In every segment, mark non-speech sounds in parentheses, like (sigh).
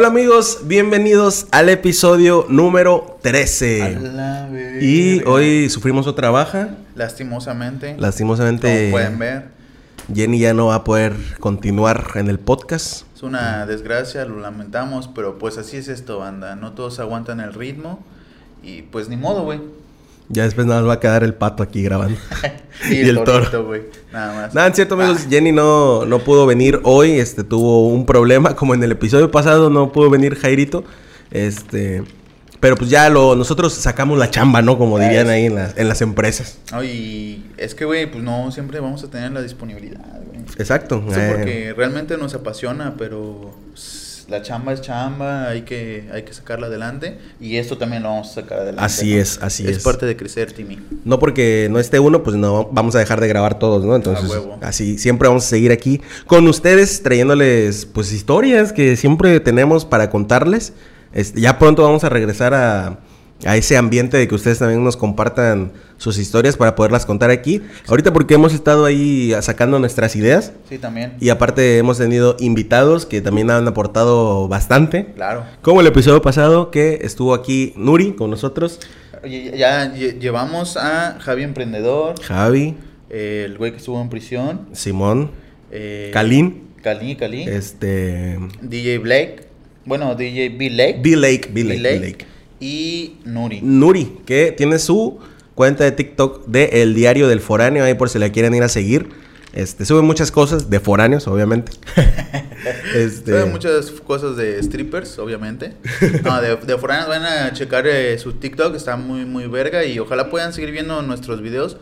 Hola amigos, bienvenidos al episodio número 13. A la verga. Y hoy sufrimos otra baja. Lastimosamente. Lastimosamente, Como pueden ver. Jenny ya no va a poder continuar en el podcast. Es una desgracia, lo lamentamos, pero pues así es esto, banda. No todos aguantan el ritmo. Y pues ni modo, güey. Ya después nada más va a quedar el pato aquí grabando. (laughs) (laughs) Y, Y el toro. güey. Nada más. Nada, en cierto amigos, Ah, Jenny no, no pudo venir hoy, este tuvo un problema, (laughs) como en el episodio pasado no pudo venir Jairito. Este, pero pues ya lo nosotros sacamos la chamba, ¿no? Como dirían ahí en las, en las empresas. no, y es que, güey, pues no siempre vamos a tener la disponibilidad, güey. Exacto. Sí, eh, porque realmente nos apasiona, pero la chamba es chamba, hay que, hay que sacarla adelante. Y esto también lo vamos a sacar adelante. Así ¿no? es, así es. Es parte de crecer, Timmy. No porque no esté uno, pues no vamos a dejar de grabar todos, ¿no? Entonces, huevo. así siempre vamos a seguir aquí con ustedes trayéndoles pues historias que siempre tenemos para contarles. Este, ya pronto vamos a regresar a, a ese ambiente de que ustedes también nos compartan sus historias para poderlas contar aquí. Ahorita porque hemos estado ahí sacando nuestras ideas Sí, también. y aparte hemos tenido invitados que también han aportado bastante. Claro. Como el episodio pasado que estuvo aquí Nuri con nosotros, ya lle- llevamos a Javi Emprendedor, Javi, eh, el güey que estuvo en prisión, Simón, eh, Kalin. Kalin, Kalin, Este. DJ Blake, bueno, DJ B Lake, B Y Nuri. Nuri, que tiene su cuenta de TikTok de El Diario del Foráneo, ahí por si la quieren ir a seguir. Este, sube muchas cosas de foráneos, obviamente. (laughs) este, Sabe muchas cosas de strippers, obviamente. No, de, de foráneos van a checar eh, su TikTok, está muy, muy verga. Y ojalá puedan seguir viendo nuestros videos.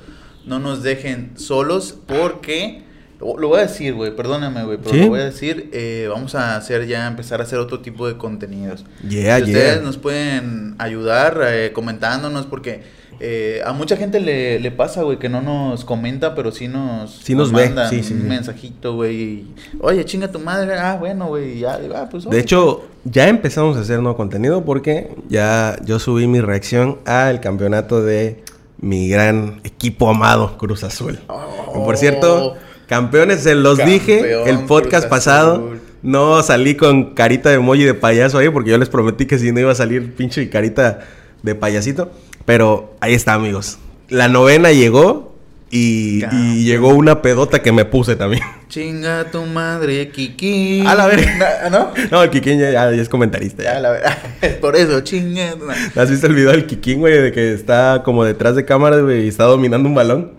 No nos dejen solos porque... Lo, lo voy a decir, güey, perdóname, güey, pero ¿Sí? lo voy a decir. eh, vamos a hacer ya, empezar a hacer otro tipo de contenidos. Yeah, Si yeah. ustedes nos pueden ayudar eh, comentándonos porque eh, a mucha gente le, le pasa, güey, que no nos comenta, pero sí nos, Sí nos ve, manda sí, sí, un mensajito, güey. Oye, chinga tu madre. Ah, bueno, güey. Ya, ah, pues. de oye. hecho, ya empezamos a hacer nuevo contenido porque ya yo subí mi reacción al campeonato de mi gran equipo amado, Cruz Azul. Oh. Por cierto, campeones, se los dije el podcast pasado. No salí con carita de emoji de payaso ahí porque yo les prometí que si no iba a salir pinche carita de payasito. Pero ahí está, amigos. La novena llegó y, y llegó una pedota que me puse también. Chinga tu madre, Kiki. A la verga. ¿No? (laughs) No, el Kikín ya, es comentarista. Ya, ya. la verdad. (laughs) Por eso, chinga. ¿Has visto el video del Kikín, güey? De que está como detrás de cámara, güey, y está dominando un balón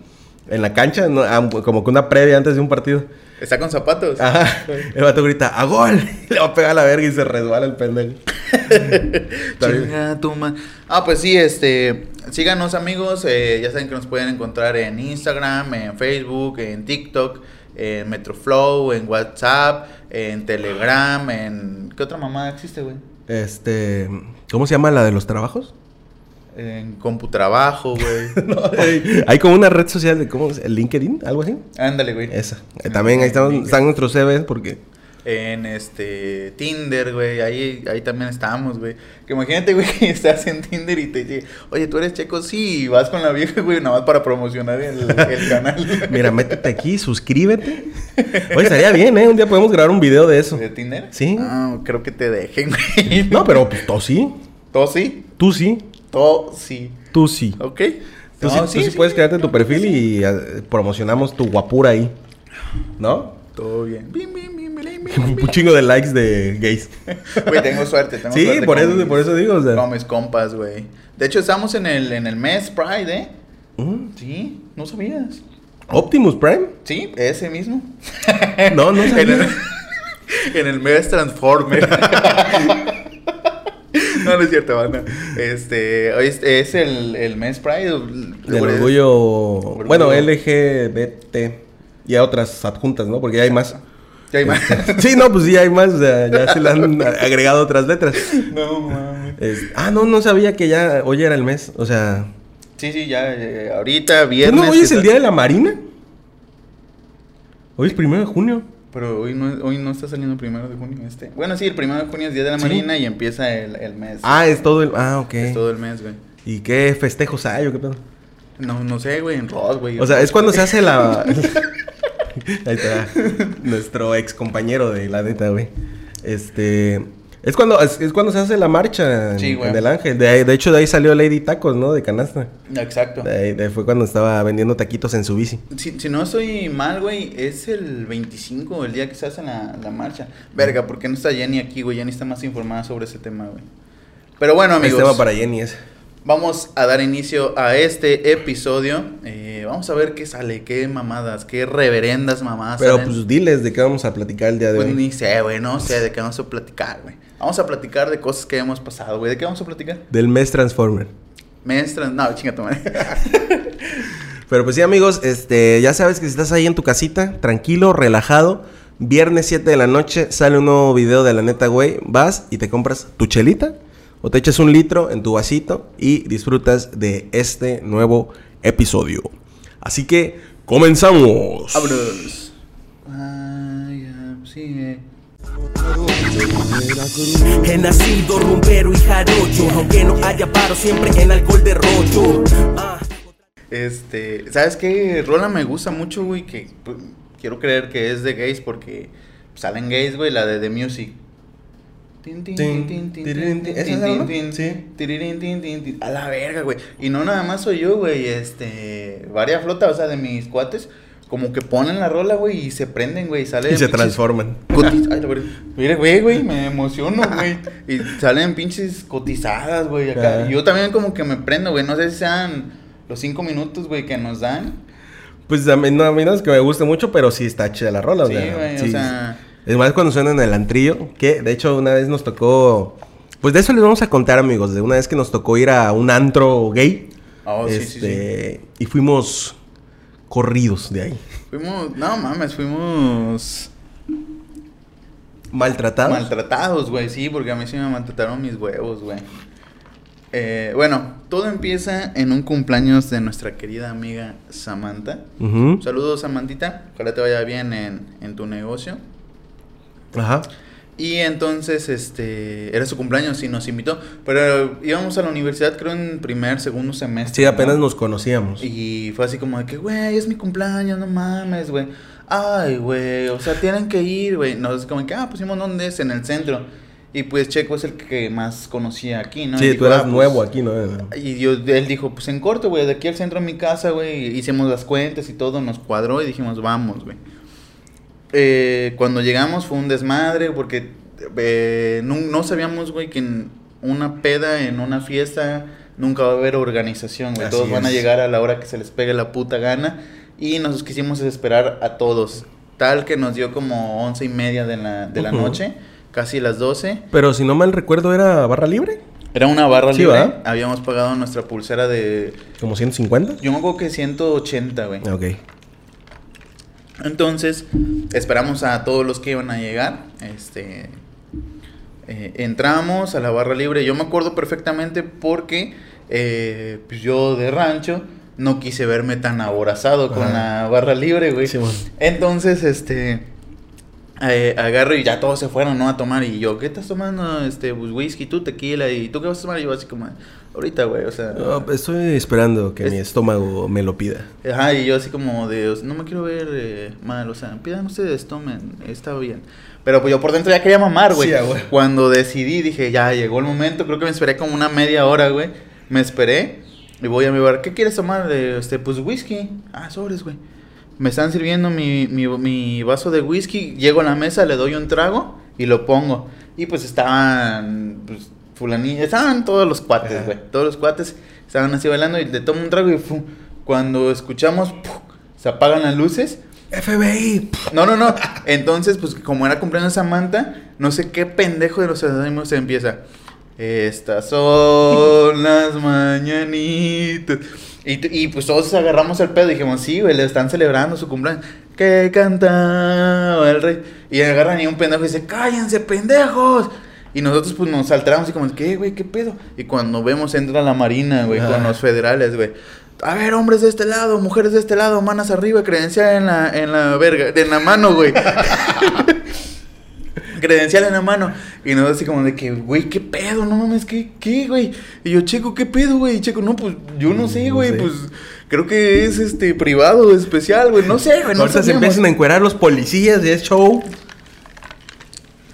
en la cancha, ¿no? Ah, como que una previa antes de un partido. Está con zapatos. Ajá. El vato grita, ¡a gol! (laughs) Le va a pegar a la verga y se resbala el pendejo. (laughs) Chinga madre. Ah, pues sí, este. Síganos, amigos. eh, ya saben que nos pueden encontrar en Instagram, en Facebook, en TikTok, en Metroflow, en WhatsApp, en Telegram, en. ¿Qué otra mamada existe, güey? Este, ¿cómo se llama la de los trabajos? En Computrabajo, güey. (laughs) No, hay, hay como una red social de, ¿cómo? se- ¿El LinkedIn? ¿Algo así? Ándale, güey. Esa. Eh, también ahí están, están nuestros CVs porque... En este Tinder, güey, ahí, ahí también estamos, güey. Que imagínate, güey, (laughs) que estás en Tinder y te dice, oye, tú eres checo, sí, y vas con la vieja, güey, nada más para promocionar el, el canal. (laughs) Mira, métete aquí, suscríbete. Oye, estaría bien, ¿eh? Un día podemos grabar un video de eso. ¿De Tinder? Sí. Ah, creo que te dejen, güey. No, pero pues tú sí. ¿Todo sí? Tú sí. Todo sí. Tú sí. ¿Ok? Tú No, sí, tú sí puedes crearte tu perfil y eh, promocionamos tu guapura ahí. ¿No? Todo bien. Bim, bim, bim, bim, bim, Un chingo de likes de gays. (laughs) Güey, tengo suerte, tengo Sí, suerte por eso- mis- por eso digo, o sea. Con mis compas, güey. De hecho, estamos en el, en el mes Pride, ¿eh? Sí, no sabías. Optimus Prime. Sí, ese mismo. No, no (laughs) en, sabía. el, en el mes Transformer. (laughs) no, no es cierto, banda. Este, hoy es, es el, el mes Pride. Del orgullo. Bueno, LGBT. Y a otras adjuntas, ¿no? Porque ya hay más. Ya hay más. Sí, no, pues sí hay más. O sea, ya se le han (laughs) agregado otras letras. no mames. Es- ah, no, no sabía que ya hoy era el mes. O sea. Sí, sí, ya, eh, ahorita, ¿qué viernes. no, hoy es el día de la Marina? Hoy es primero de junio. Pero hoy no, hoy no está saliendo el primero de junio este. Bueno, sí, el primero de junio es Día de la Sí. Marina y empieza el, el mes. Ah, es todo el. Ah, ok. Es todo el mes, güey. ¿Y qué festejos hay o qué pedo? No, no sé, güey, en Ross, güey. O sea, es cuando se hace la. (laughs) (laughs) Ahí está. Nuestro ex compañero de la neta, güey. Este. Es cuando, es, es cuando se hace la marcha en, Sí, güey. en el Ángel. De, de hecho, de ahí salió Lady Tacos, ¿no? De canasta. Exacto. De ahí, de ahí fue cuando estaba vendiendo taquitos en su bici. Si, si no estoy mal, güey, es el 25, el día que se hace la, la marcha. Verga, ¿por qué no está Jenny aquí, güey? Jenny está más informada sobre ese tema, güey. Pero bueno, Es amigos, tema para Jenny ese. Vamos a dar inicio a este episodio. Eh, vamos a ver qué sale, qué mamadas, qué reverendas mamadas Pero salen. pues diles de qué vamos a platicar el día de Pues hoy. ni sé, güey, no sé de qué vamos a platicar, güey. Vamos a platicar de cosas que hemos pasado, güey. ¿De qué vamos a platicar? Del mes Transformer. Maestras, no, chinga tu madre. (laughs) Pero pues sí, amigos, este, ya sabes que si estás ahí en tu casita, tranquilo, relajado, viernes 7 de la noche sale un nuevo video de la neta, güey, vas y te compras tu chelita o te echas un litro en tu vasito y disfrutas de este nuevo episodio. Así que comenzamos. Vámonos. Ay, ya, sigue. He nacido rumbero y jarocho, aunque no haya paro siempre en alcohol de rocho. Ah. Este, ¿sabes qué? Rola me gusta mucho, güey, que pues, quiero creer que es de gays porque salen gays, güey, la de The Music. A la verga, güey. Y no nada más soy yo, güey, este, varias flotas, o sea, de mis cuates, como que ponen la rola, güey, y se prenden, güey, y sale Y se pinches transforman. cotiz- (laughs) Ay. Mira, güey, güey, me emociono, güey. Y salen pinches cotizadas, güey, acá. Y yo también como que me prendo, güey. No sé si sean los cinco minutos, güey, que nos dan. Pues a mí no, a mí no es que me guste mucho, pero sí está chida la rola. Sí, güey, o sea- Es más cuando suena en el antrillo, que de hecho una vez nos tocó... Pues de eso les vamos a contar, amigos, de una vez que nos tocó ir a un antro gay. Oh, sí, sí, sí. este, Y fuimos corridos de ahí. Fuimos, no mames, fuimos Maltratados. maltratados, güey, sí, porque a mí sí me maltrataron mis huevos, güey. Eh, bueno, todo empieza en un cumpleaños de nuestra querida amiga Samantha. Saludos, Samantita. Ojalá te vaya bien en, en tu negocio. Ajá. Y entonces, este, era su cumpleaños y nos invitó. Pero íbamos a la universidad, creo, en primer, segundo semestre. Sí, apenas ¿no? nos conocíamos. Y fue así como de que, güey, es mi cumpleaños, no mames, güey. Ay, güey, o sea, tienen que ir, güey. Nos como que, ah, pusimos dónde es, en el centro. Y pues Checo es el que más conocía aquí, ¿no? Y Sí, dijo, tú eras "Ah, pues, nuevo aquí, ¿no? Y yo, él dijo, pues en corto, güey, de aquí al centro de mi casa, güey, hicimos las cuentas y todo, nos cuadró y dijimos, vamos, güey. Eh, cuando llegamos fue un desmadre porque eh, no, no sabíamos, güey, que en una peda, en una fiesta, nunca va a haber organización, güey. Así Todos van a llegar a la hora que se les pegue la puta gana y nos quisimos esperar a todos. Tal que nos dio como once y media de la, de la noche, casi las doce. Pero si no mal recuerdo, ¿era barra libre? Era una barra Sí, libre. Habíamos pagado nuestra pulsera de ¿Como 150? yo me acuerdo que 180, güey. Ok. Entonces, esperamos a todos los que iban a llegar. Este. eh, entramos a la barra libre. Yo me acuerdo perfectamente porque eh, pues yo de rancho no quise verme tan aborazado con Ajá. la barra libre, güey. Entonces, este. eh, agarro y ya todos se fueron, ¿no? A tomar. Y yo, ¿qué estás tomando? Este, pues whisky, tú tequila. ¿Y tú qué vas a tomar? Y yo, así como, ahorita, güey, o sea. No, estoy esperando que Es- mi estómago me lo pida. Ajá, y yo así como de, o sea, no me quiero ver eh, mal, o sea, pidan ustedes, tomen, está bien. Pero pues yo por dentro ya quería mamar, güey. Sí, güey. Cuando decidí, dije, ya llegó el momento, creo que me esperé como una media hora, güey. Me esperé y voy a mi bar, ¿qué quieres tomar? De, este, pues whisky. Ah, sobres, güey. Me están sirviendo mi, mi, mi vaso de whisky, llego a la mesa, le doy un trago y lo pongo. Y pues estaban, pues, fulanillas, estaban todos los cuates, güey. Todos los cuates estaban así bailando y le tomo un trago y fu, cuando escuchamos, se apagan las luces. FBI. No, no, no. Entonces, pues como era cumpleaños Samantha, no sé qué pendejo de los ánimos se empieza. Estas son (laughs) las mañanitas. Y, y pues todos agarramos el pedo y dijimos, sí, güey, le están celebrando su cumpleaños. Que cantaba el rey. Y agarran y un pendejo dice, cállense, pendejos. Y nosotros pues nos alteramos y como, ¿qué, güey? ¿Qué pedo? Y cuando vemos entra la marina, güey, con Ah. los federales, güey. A ver, hombres de este lado, mujeres de este lado, manos arriba, credencial en la, en la verga, en la mano, güey. (laughs) credencial en la mano. Y nosotros así como de que, güey, ¿qué pedo? No mames, ¿qué, qué, güey? Y yo, Checo, ¿qué pedo, güey? Y Checo, no, pues, yo no sé, No güey, sé. pues, creo que es, este, privado, especial, güey, no sé, güey, no Ahorita se empiezan a encuerar los policías es show.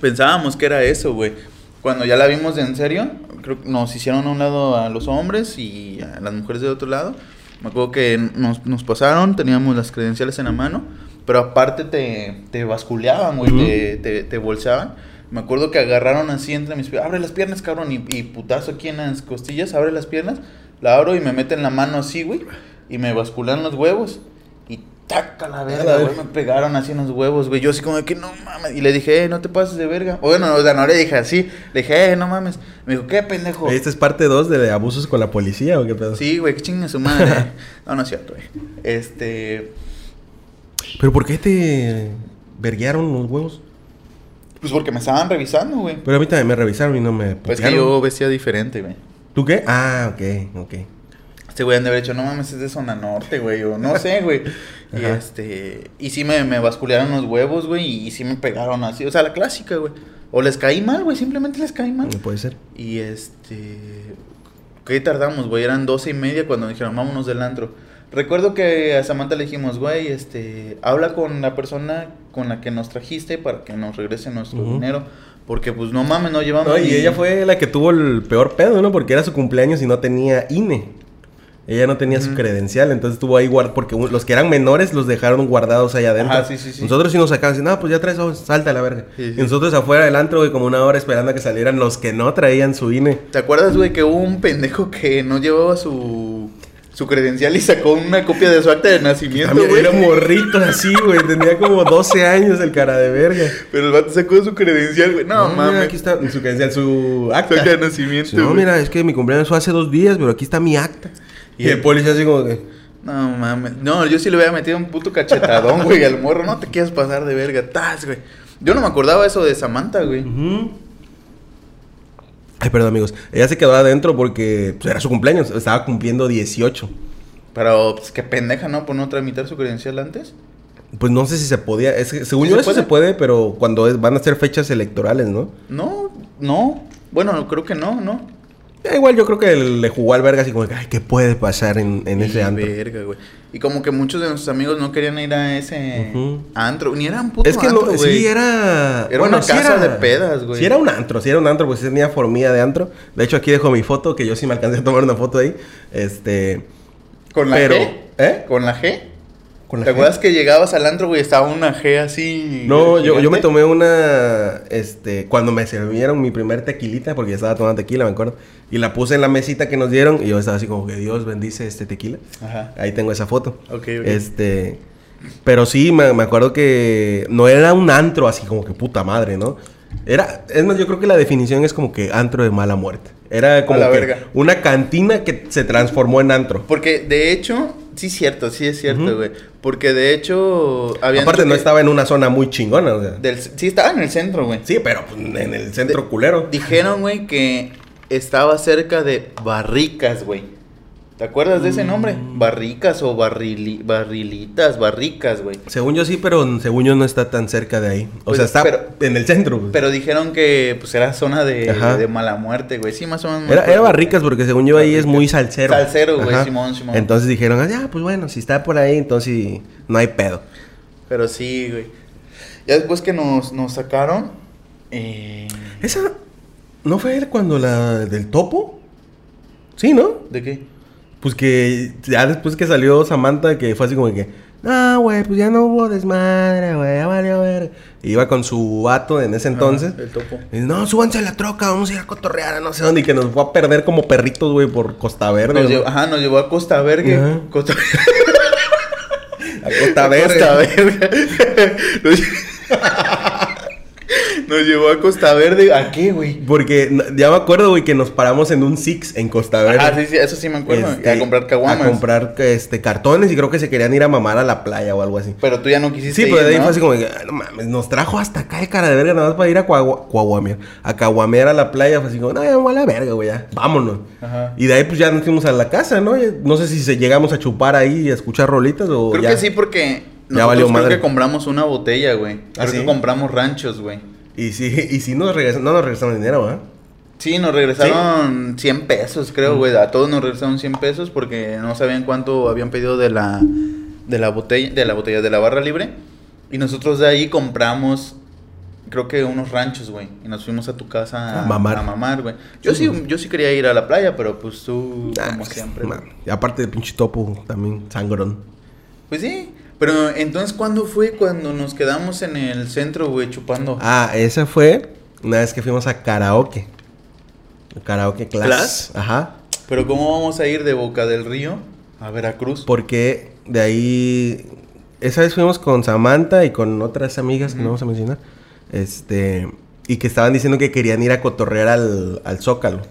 Pensábamos que era eso, güey. Cuando ya la vimos en serio, creo que nos hicieron a un lado a los hombres y a las mujeres de otro lado. Me acuerdo que nos, nos pasaron, teníamos las credenciales en la mano, pero aparte te, te basculeaban, güey, te, te, te bolseaban. Me acuerdo que agarraron así entre mis piernas, abre las piernas, cabrón, y, y putazo aquí en las costillas, abre las piernas, la abro y me meten la mano así, güey, y me basculan los huevos. Taca la verga, la güey, verga. me pegaron así en los huevos, güey. Yo así como de que no mames. Y le dije, eh, no te pases de verga. O Bueno, o sea, no le dije así. Le dije, eh, no mames. Me dijo, ¿qué pendejo? ¿Esta es parte 2 de abusos con la policía o qué pedo? Sí, güey, que chingue su madre. no, no es cierto, güey. Este. ¿Pero por qué te verguearon los huevos? Pues porque me estaban revisando, güey. Pero a mí también me revisaron y no me Pues que yo vestía diferente, güey. ¿Tú qué? Ah, ok, ok. Este güey han de haber dicho, no mames, es de zona norte, güey. O no sé, güey. Y este. Y sí me, me basculearon los huevos, güey. Y, sí me pegaron así. O sea, la clásica, güey. O les caí mal, güey. Simplemente les caí mal. No puede ser. Y este. ¿Qué tardamos, güey? Eran doce y media cuando dijeron, vámonos del antro. Recuerdo que a Samantha le dijimos, güey, este. Habla con la persona con la que nos trajiste para que nos regrese nuestro dinero. Porque, pues, no mames, no llevamos. No, y ni- ella fue la que tuvo el peor pedo, ¿no? Porque era su cumpleaños y no tenía INE. Ella no tenía su credencial, entonces estuvo ahí guardado. Porque los que eran menores los dejaron guardados allá adentro. Ajá, sí, sí, sí. Nosotros sí nos sacaban no, pues ya traes, oh, salta a la verga. Y nosotros afuera del antro, güey, como una hora esperando a que salieran los que no traían su INE. ¿Te acuerdas, güey, que hubo un pendejo que no llevaba su. Su credencial y sacó una copia de su acta de nacimiento, güey. era morrito así, güey. Tenía como 12 años el cara de verga. Pero el vato sacó su credencial, güey. No, mira, mames. aquí está su credencial, su Su acta. de nacimiento. No, mira, es que mi cumpleaños fue hace dos días, pero aquí está mi acta. Y el policía así como que... No mames. No, yo sí le hubiera metido un puto cachetadón, güey, al morro. No te quieras pasar de verga. Tas, güey. Yo no me acordaba eso de Samantha, güey. Ujú. Ay, perdón, amigos. Ella se quedó adentro porque pues, era su cumpleaños. Estaba cumpliendo 18. Pero, pues, qué pendeja, ¿no? Por no tramitar su credencial antes. Pues no sé si se podía. Es que, según ¿Sí yo, se eso puede? se puede, pero cuando es- van a ser fechas electorales, ¿no? No, no. Bueno, creo que no, ¿no? Eh, igual yo creo que le jugó al verga así como que, ay, ¿qué puede pasar en, en ese antro? verga, güey. Y como que muchos de nuestros amigos no querían ir a ese Ujú. antro. Ni era un puto Es que antro, no, güey. sí era... Era una casa de pedas, güey. Sí era un antro, sí era un antro, pues sí tenía formilla de antro. De hecho, aquí dejo mi foto, que yo sí me alcancé a tomar una foto ahí. Este... ¿Con la Pero, G? ¿eh? ¿Con la G? Con la ¿Te acuerdas que llegabas al antro, güey? Estaba una G así. No, yo, yo me tomé una, este, cuando me sirvieron mi primer tequilita, porque ya estaba tomando tequila, me acuerdo, y la puse en la mesita que nos dieron, y yo estaba así como que Dios bendice este tequila. Ajá. Ahí tengo esa foto. Ok, ok. Este, pero sí, me, me acuerdo que no era un antro así como que puta madre, ¿no? Era, es más, yo creo que la definición es como que antro de mala muerte. Era como la que verga. una cantina que se transformó en antro. Porque de hecho, sí cierto, sí es cierto, güey. Porque de hecho, había. Aparte no estaba en una zona muy chingona, o sea. Del, sí, estaba en el centro, güey. Sí, pero pues, en el centro culero. Dijeron, güey, que estaba cerca de Barricas, güey. ¿Te acuerdas de ese nombre? Mm. Barricas o barrili- barrilitas, barricas, güey. Según yo sí, pero según yo no está tan cerca de ahí. O Pues, sea, está pero- en el centro. pues. Pero dijeron que pues era zona de, de mala muerte, güey. Sí, más o menos. me era, Barricas porque según yo ahí es muy salsero. Salsero, güey. Simón, Simón. Entonces dijeron, ah, ya, pues bueno, si está por ahí, entonces no hay pedo. Pero sí, güey. Ya después que nos, nos sacaron. Eh, Esa, ¿no fue cuando la del topo? Sí, ¿no? ¿De qué? Pues que ya después que salió Samantha, que fue así como que, no, güey, pues ya no hubo desmadre, güey, ya valió ver. Iba con su vato en ese entonces. El topo. Y, no, súbanse a la troca, vamos a ir a cotorrear a no sé dónde. Y que nos fue a perder como perritos, güey, por Costa Verde. Nos ¿no? llevó, ajá, nos llevó a Costa Verde. Ajá. Costa, (laughs) A Costa Verde. Costa Verde. (laughs) (laughs) Nos, llevó a Costa Verde. ¿A qué, güey? Porque ya me acuerdo, güey, que nos paramos en un Six en Costa Verde. Ah, sí, sí, eso sí me acuerdo. Este, a comprar caguamas. A comprar este, cartones y creo que se querían ir a mamar a la playa o algo así. Pero tú ya no quisiste Sí, pero de ahí ¿no? fue así como que, "Ay, no mames, nos trajo hasta acá el cara de verga nada más para ir a Cuaguamear. A Caguamear a la playa, fue así como, no, ya me a la verga, güey, ya, vámonos. Ajá. Y de ahí pues ya nos fuimos a la casa, ¿no? Ya- No sé si se llegamos a chupar ahí y a escuchar rolitas o Creo ya. que sí, porque Ya nosotros valió creo madre. que compramos una botella, güey. ¿Ah, Creo sí? que compramos ranchos, güey. Y sí, (laughs) y sí nos regresan, no nos regresaron dinero, ¿ah? Sí, nos regresaron 100 pesos, creo, güey. A todos nos regresaron 100 pesos porque no sabían cuánto habían pedido de la de la botella, de la botella de la barra libre. Y nosotros de ahí compramos creo que unos ranchos, güey. Y nos fuimos a tu casa A mamar. A mamar, güey. Yo sí, yo sí quería ir a la playa, pero pues tú, Ah, como siempre. Y aparte de pinche topo, también sangrón. Pues sí. Pero entonces, ¿cuándo fue cuando nos quedamos en el centro, güey, chupando? Ah, esa fue una vez que fuimos a karaoke. Karaoke class. ¿Class? Ajá. Pero ¿cómo vamos a ir de Boca del Río a Veracruz? Porque de ahí. Esa vez fuimos con Samantha y con otras amigas que no vamos a mencionar. Este. Y que estaban diciendo que querían ir a cotorrear al, al Zócalo.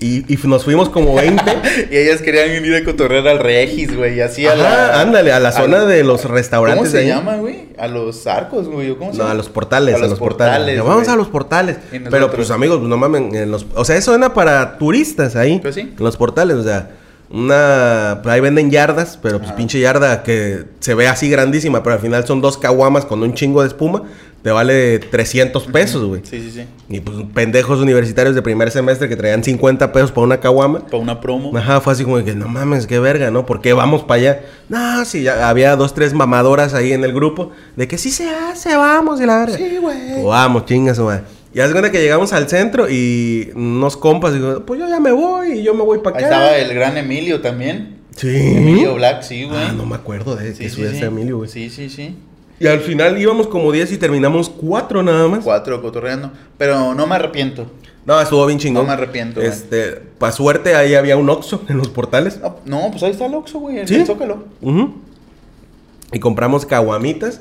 Y, y nos fuimos como 20. (laughs) y ellas querían ir a cotorrear al Regis, güey, y así a la... ándale, a la zona de los restaurantes. ¿Cómo se ahí. llama, güey? A los arcos, güey, ¿o ¿cómo se No, llama? a los portales, a los, portales. Vamos güey. a los portales. Pero pues amigos, no mamen, en los, o sea, eso suena para turistas ahí. Pues sí. En los portales, o sea, una pues ahí venden yardas, pero pues pinche yarda que se ve así grandísima, pero al final son dos caguamas con un chingo de espuma, te vale 300 pesos, güey. Sí, sí, sí. Y pues pendejos universitarios de primer semestre que traían 50 pesos para una caguama. Para una promo. Ajá, fue así como que no mames, qué verga, ¿no? ¿Por qué vamos para allá? No, sí, ya había dos, tres mamadoras ahí en el grupo de que sí se hace, vamos, y la verga. Sí, güey. Vamos, chingas, madre. Y haz cuenta que llegamos al centro y unos compas, digo, pues yo ya me voy y yo me voy para Ahí acá. estaba el gran Emilio también. Sí. Emilio Black, sí, güey. Ah, no me acuerdo de Sí, que sí, subía sí. ese Emilio, güey. Sí, sí, sí. Y al final íbamos como 10 y terminamos 4 nada más. Cuatro cotorreando. Pero no me arrepiento. No, estuvo bien chingón. No me arrepiento. Este, pa' suerte ahí había un Oxxo en los portales. No, no, pues ahí está el Oxxo, güey. El ¿Sí? el Zócalo. Y compramos caguamitas.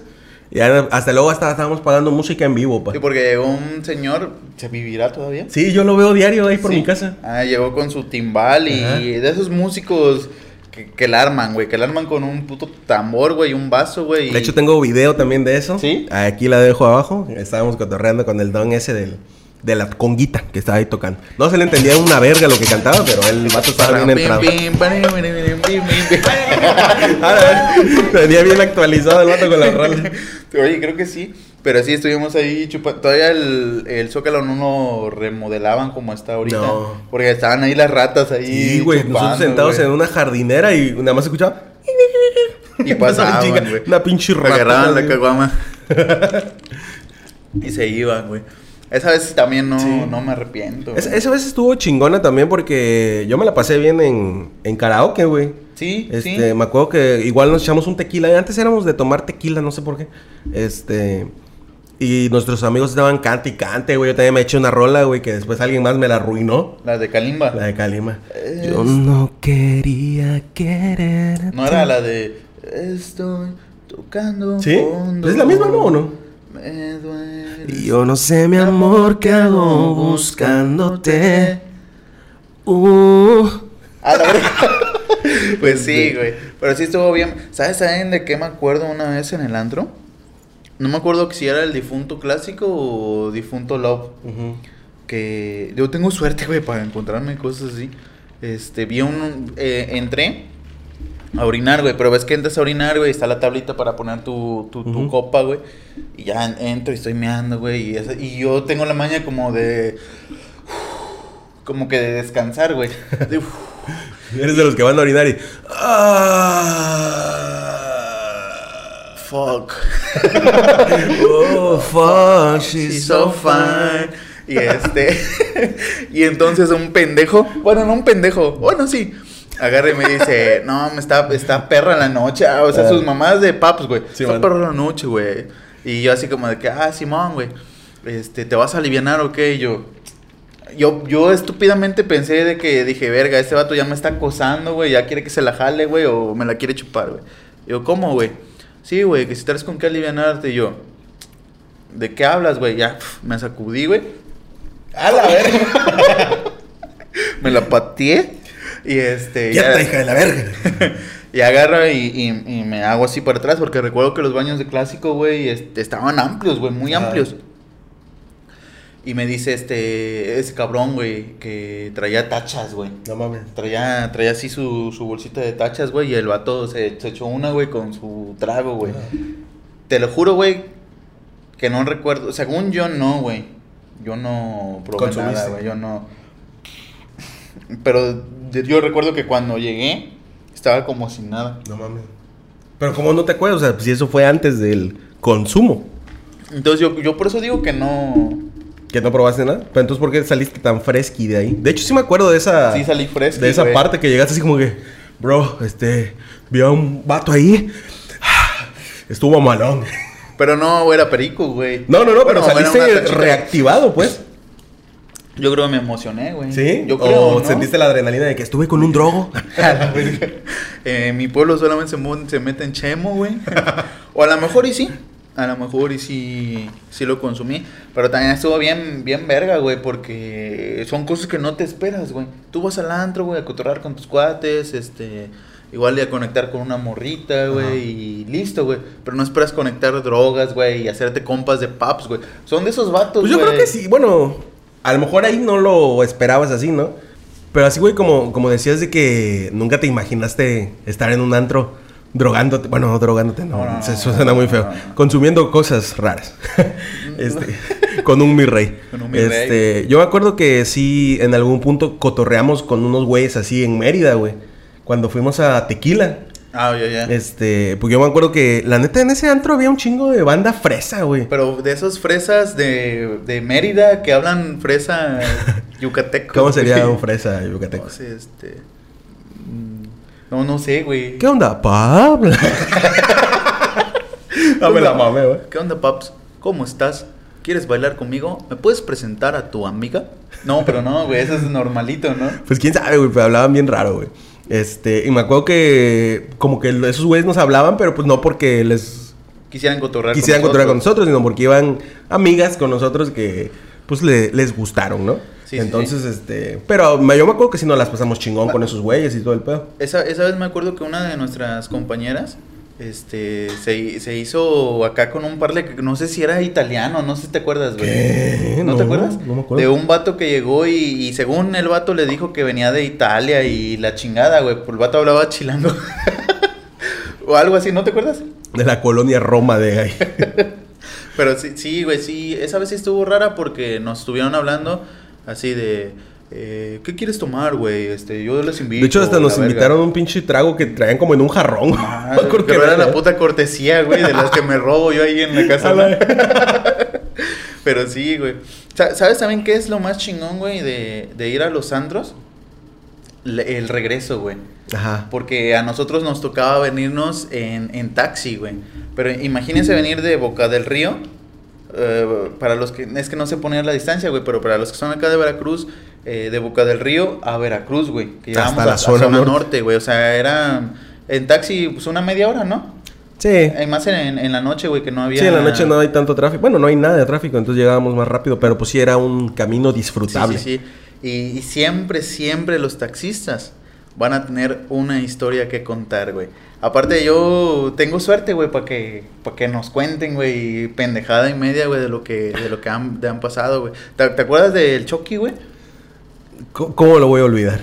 Y hasta luego hasta estábamos pagando música en vivo, pa. Sí, porque llegó un señor. ¿Se vivirá todavía? Sí, yo lo veo diario ahí por Sí. mi casa. Ah, llegó con su timbal y Ajá. de esos músicos que, que la arman, güey. Que la arman con un puto tambor, güey, un vaso, güey. De hecho, tengo video también de eso. ¿Sí? Aquí la dejo abajo. Estábamos cotorreando con el don ese del, de la conguita que estaba ahí tocando. No se le entendía una verga lo que cantaba, pero el vato estaba bien entrado. Venía bien actualizado el vato con la rola. (laughs) Oye, creo que sí. Pero sí, estuvimos ahí chupando. Todavía el, el Zócalo no lo remodelaban como está ahorita. No. Porque estaban ahí las ratas ahí. Sí, güey. Nosotros sentados güey. en una jardinera y nada más escuchaba. Y (laughs) pasaban. Una pinche rata. Agarraban la caguama. (laughs) y se iban, güey. Esa vez también no, Sí. no me arrepiento. Es- esa vez estuvo chingona también porque yo me la pasé bien en, en karaoke, güey. Sí, Este, sí. me acuerdo que igual nos echamos un tequila. Antes éramos de tomar tequila, no sé por qué. Este. Y nuestros amigos estaban cante y cante, güey. Yo también me eché una rola, güey, que después alguien más me la arruinó. La de Kalimba. La de Kalima. Es- Yo no quería querer. No era la de Estoy tocando ¿Sí? fondo. ¿Es la misma, no, o no? Me duele. Yo no sé, mi amor, qué hago buscándote. Uh. A la verga. (laughs) pues sí, güey. Pero sí estuvo bien. ¿Sabes, saben de qué me acuerdo una vez en el antro? No me acuerdo si era el difunto clásico o difunto love. Que yo tengo suerte, güey, para encontrarme cosas así. Este, vi un. eh, entré a orinar, güey. Pero ves que entras a orinar, güey. Está la tablita para poner tu, tu, tu copa, güey. Y ya en- entro y estoy meando, güey. Y, esa- y yo tengo la maña como de. Como que de descansar, güey. De, (laughs) Eres de los que van a orinar y. Ah. fuck. (laughs) Oh, fuck, she's She's so fine. Y este. (laughs) y entonces un pendejo. Bueno, no un pendejo. Bueno, sí. Agarra y me dice, (laughs) no, me está, está perra la noche. Ah, o sea, Ah. sus mamás de paps, güey. Sí, está man. perra la noche, güey. Y yo así como de que, ah, Simón, güey. Este, ¿te vas a aliviar o qué? Y yo. Yo, yo estúpidamente pensé de que dije, verga, este vato ya me está acosando, güey, ya quiere que se la jale, güey, o me la quiere chupar, güey. Yo, ¿cómo, güey? Sí, güey, que si traes con qué alivianarte. Y yo, ¿de qué hablas, güey? Ya, me sacudí, güey. A la verga. (laughs) (laughs) me la pateé. Y este. Ya está, hija de la verga. (laughs) y agarro y, y- y me hago así para atrás porque recuerdo que los baños de clásico, güey, este, estaban amplios, güey, muy amplios. Y me dice este, ese cabrón, güey, que traía tachas, güey. No mames. Traía, traía así su, su bolsita de tachas, güey, y el vato se, se echó una, güey, con su trago, güey. Te lo juro, güey, que no recuerdo. Según yo, no, güey. Yo no probé nada, güey. Yo no. Pero yo recuerdo que cuando llegué, estaba como sin nada. No mames. Pero como no te acuerdas, o sea, si eso fue antes del consumo. Entonces yo, yo por eso digo que no... ¿Que no probaste nada? Pero entonces, ¿por qué saliste tan fresqui de ahí? De hecho, sí me acuerdo de esa... Sí salí fresqui, De esa güey. parte que llegaste así como que... Bro, este... Vi a un vato ahí. (sighs) Estuvo malón. Pero no era perico, güey. No, no, no, pero Bueno, saliste reactivado, pues. Yo creo que me emocioné, güey. ¿Sí? Yo creo, ¿O ¿no? sentiste la adrenalina de que estuve con un drogo? (laughs) Eh, en mi pueblo solamente se, se mete en chemo, güey. o a lo mejor y sí. A lo mejor y sí, sí lo consumí. Pero también estuvo bien, bien verga, güey. Porque son cosas que no te esperas, güey. Tú vas al antro, güey, a cotorrar con tus cuates, este... Igual de a conectar con una morrita, güey, y listo, güey. Pero no esperas conectar drogas, güey, y hacerte compas de paps, güey. Son de esos vatos, Pues yo güey. creo que sí. Bueno, a lo mejor ahí no lo esperabas así, ¿no? Pero así, güey, como, como decías de que nunca te imaginaste estar en un antro drogándote. Bueno, no drogándote, no. No, no, eso no, suena muy feo. Consumiendo cosas raras. (laughs) este, con un mi rey. Con un mi rey. este, Yo me acuerdo que sí, en algún punto cotorreamos con unos güeyes así en Mérida, güey. Cuando fuimos a Tequila. Ah, ya, ya. Este, porque yo me acuerdo que la neta en ese antro había un chingo de banda fresa, güey. Pero de esos fresas de, de Mérida que hablan fresa (laughs) yucateco. ¿Cómo sería güey. (laughs) un fresa yucateco? No sé, este. mm, No, no sé, güey. ¿Qué onda, Pablo? (laughs) Dame la mame, güey. ¿Qué onda, Paps? ¿Cómo estás? ¿Quieres bailar conmigo? ¿Me puedes presentar a tu amiga? No, pero no, güey, eso es normalito, ¿no? Pues quién sabe, güey, pero hablaban bien raro, güey. Este, y me acuerdo que como que esos güeyes nos hablaban, pero pues no porque les Quisieran cotorrear quisieran con encontrar con nosotros. nosotros, sino porque iban amigas con nosotros que pues le- les gustaron, ¿no? Sí, sí, Entonces, este, pero me- yo me acuerdo que sí nos las pasamos chingón con esos güeyes y todo el pedo. Esa, esa vez me acuerdo que una de nuestras compañeras este, se, se hizo acá con un parle que no sé si era italiano, no sé si te acuerdas, güey. ¿No, No, te acuerdas? no me acuerdo. De un vato que llegó y, y según el vato le dijo que venía de Italia y la chingada, güey. Pues el vato hablaba chilango. (laughs) o algo así, ¿no te acuerdas? De la colonia Roma de ahí. (laughs) Pero sí, sí, güey, sí. Esa vez sí estuvo rara porque nos estuvieron hablando así de... eh, ¿Qué quieres tomar, güey? Este, yo les invito. De hecho, hasta nos verga. invitaron un pinche trago que traían como en un jarrón. Ah, (laughs) acuerdo pero era la puta cortesía, güey, de las que me robo yo ahí en la casa. (laughs) Pero sí, güey. Sa- ¿Sabes también qué es lo más chingón, güey, de, de ir a los antros? Le- el regreso, güey. Ajá. Porque a nosotros nos tocaba venirnos en, en taxi, güey. Pero imagínense venir de Boca del Río. Eh, para los que es que no sé poner la distancia, güey, pero para los que son acá de Veracruz, eh, de Boca del Río a Veracruz, güey, que llegábamos la a, a zona norte. norte, güey, o sea, era en taxi pues una media hora, ¿no? Sí. Hay más en, en la noche, güey, que no había Sí, en la noche no hay tanto tráfico. Bueno, no hay nada de tráfico, entonces llegábamos más rápido, pero pues sí era un camino disfrutable. Sí, sí, sí. Y, y siempre, siempre los taxistas van a tener una historia que contar, güey. Aparte, yo tengo suerte, güey, para que, pa' que nos cuenten, güey, pendejada y media, güey, de lo que, de lo que han, de han pasado, güey. ¿Te, te acuerdas del Chucky, güey? ¿Cómo, cómo lo voy a olvidar?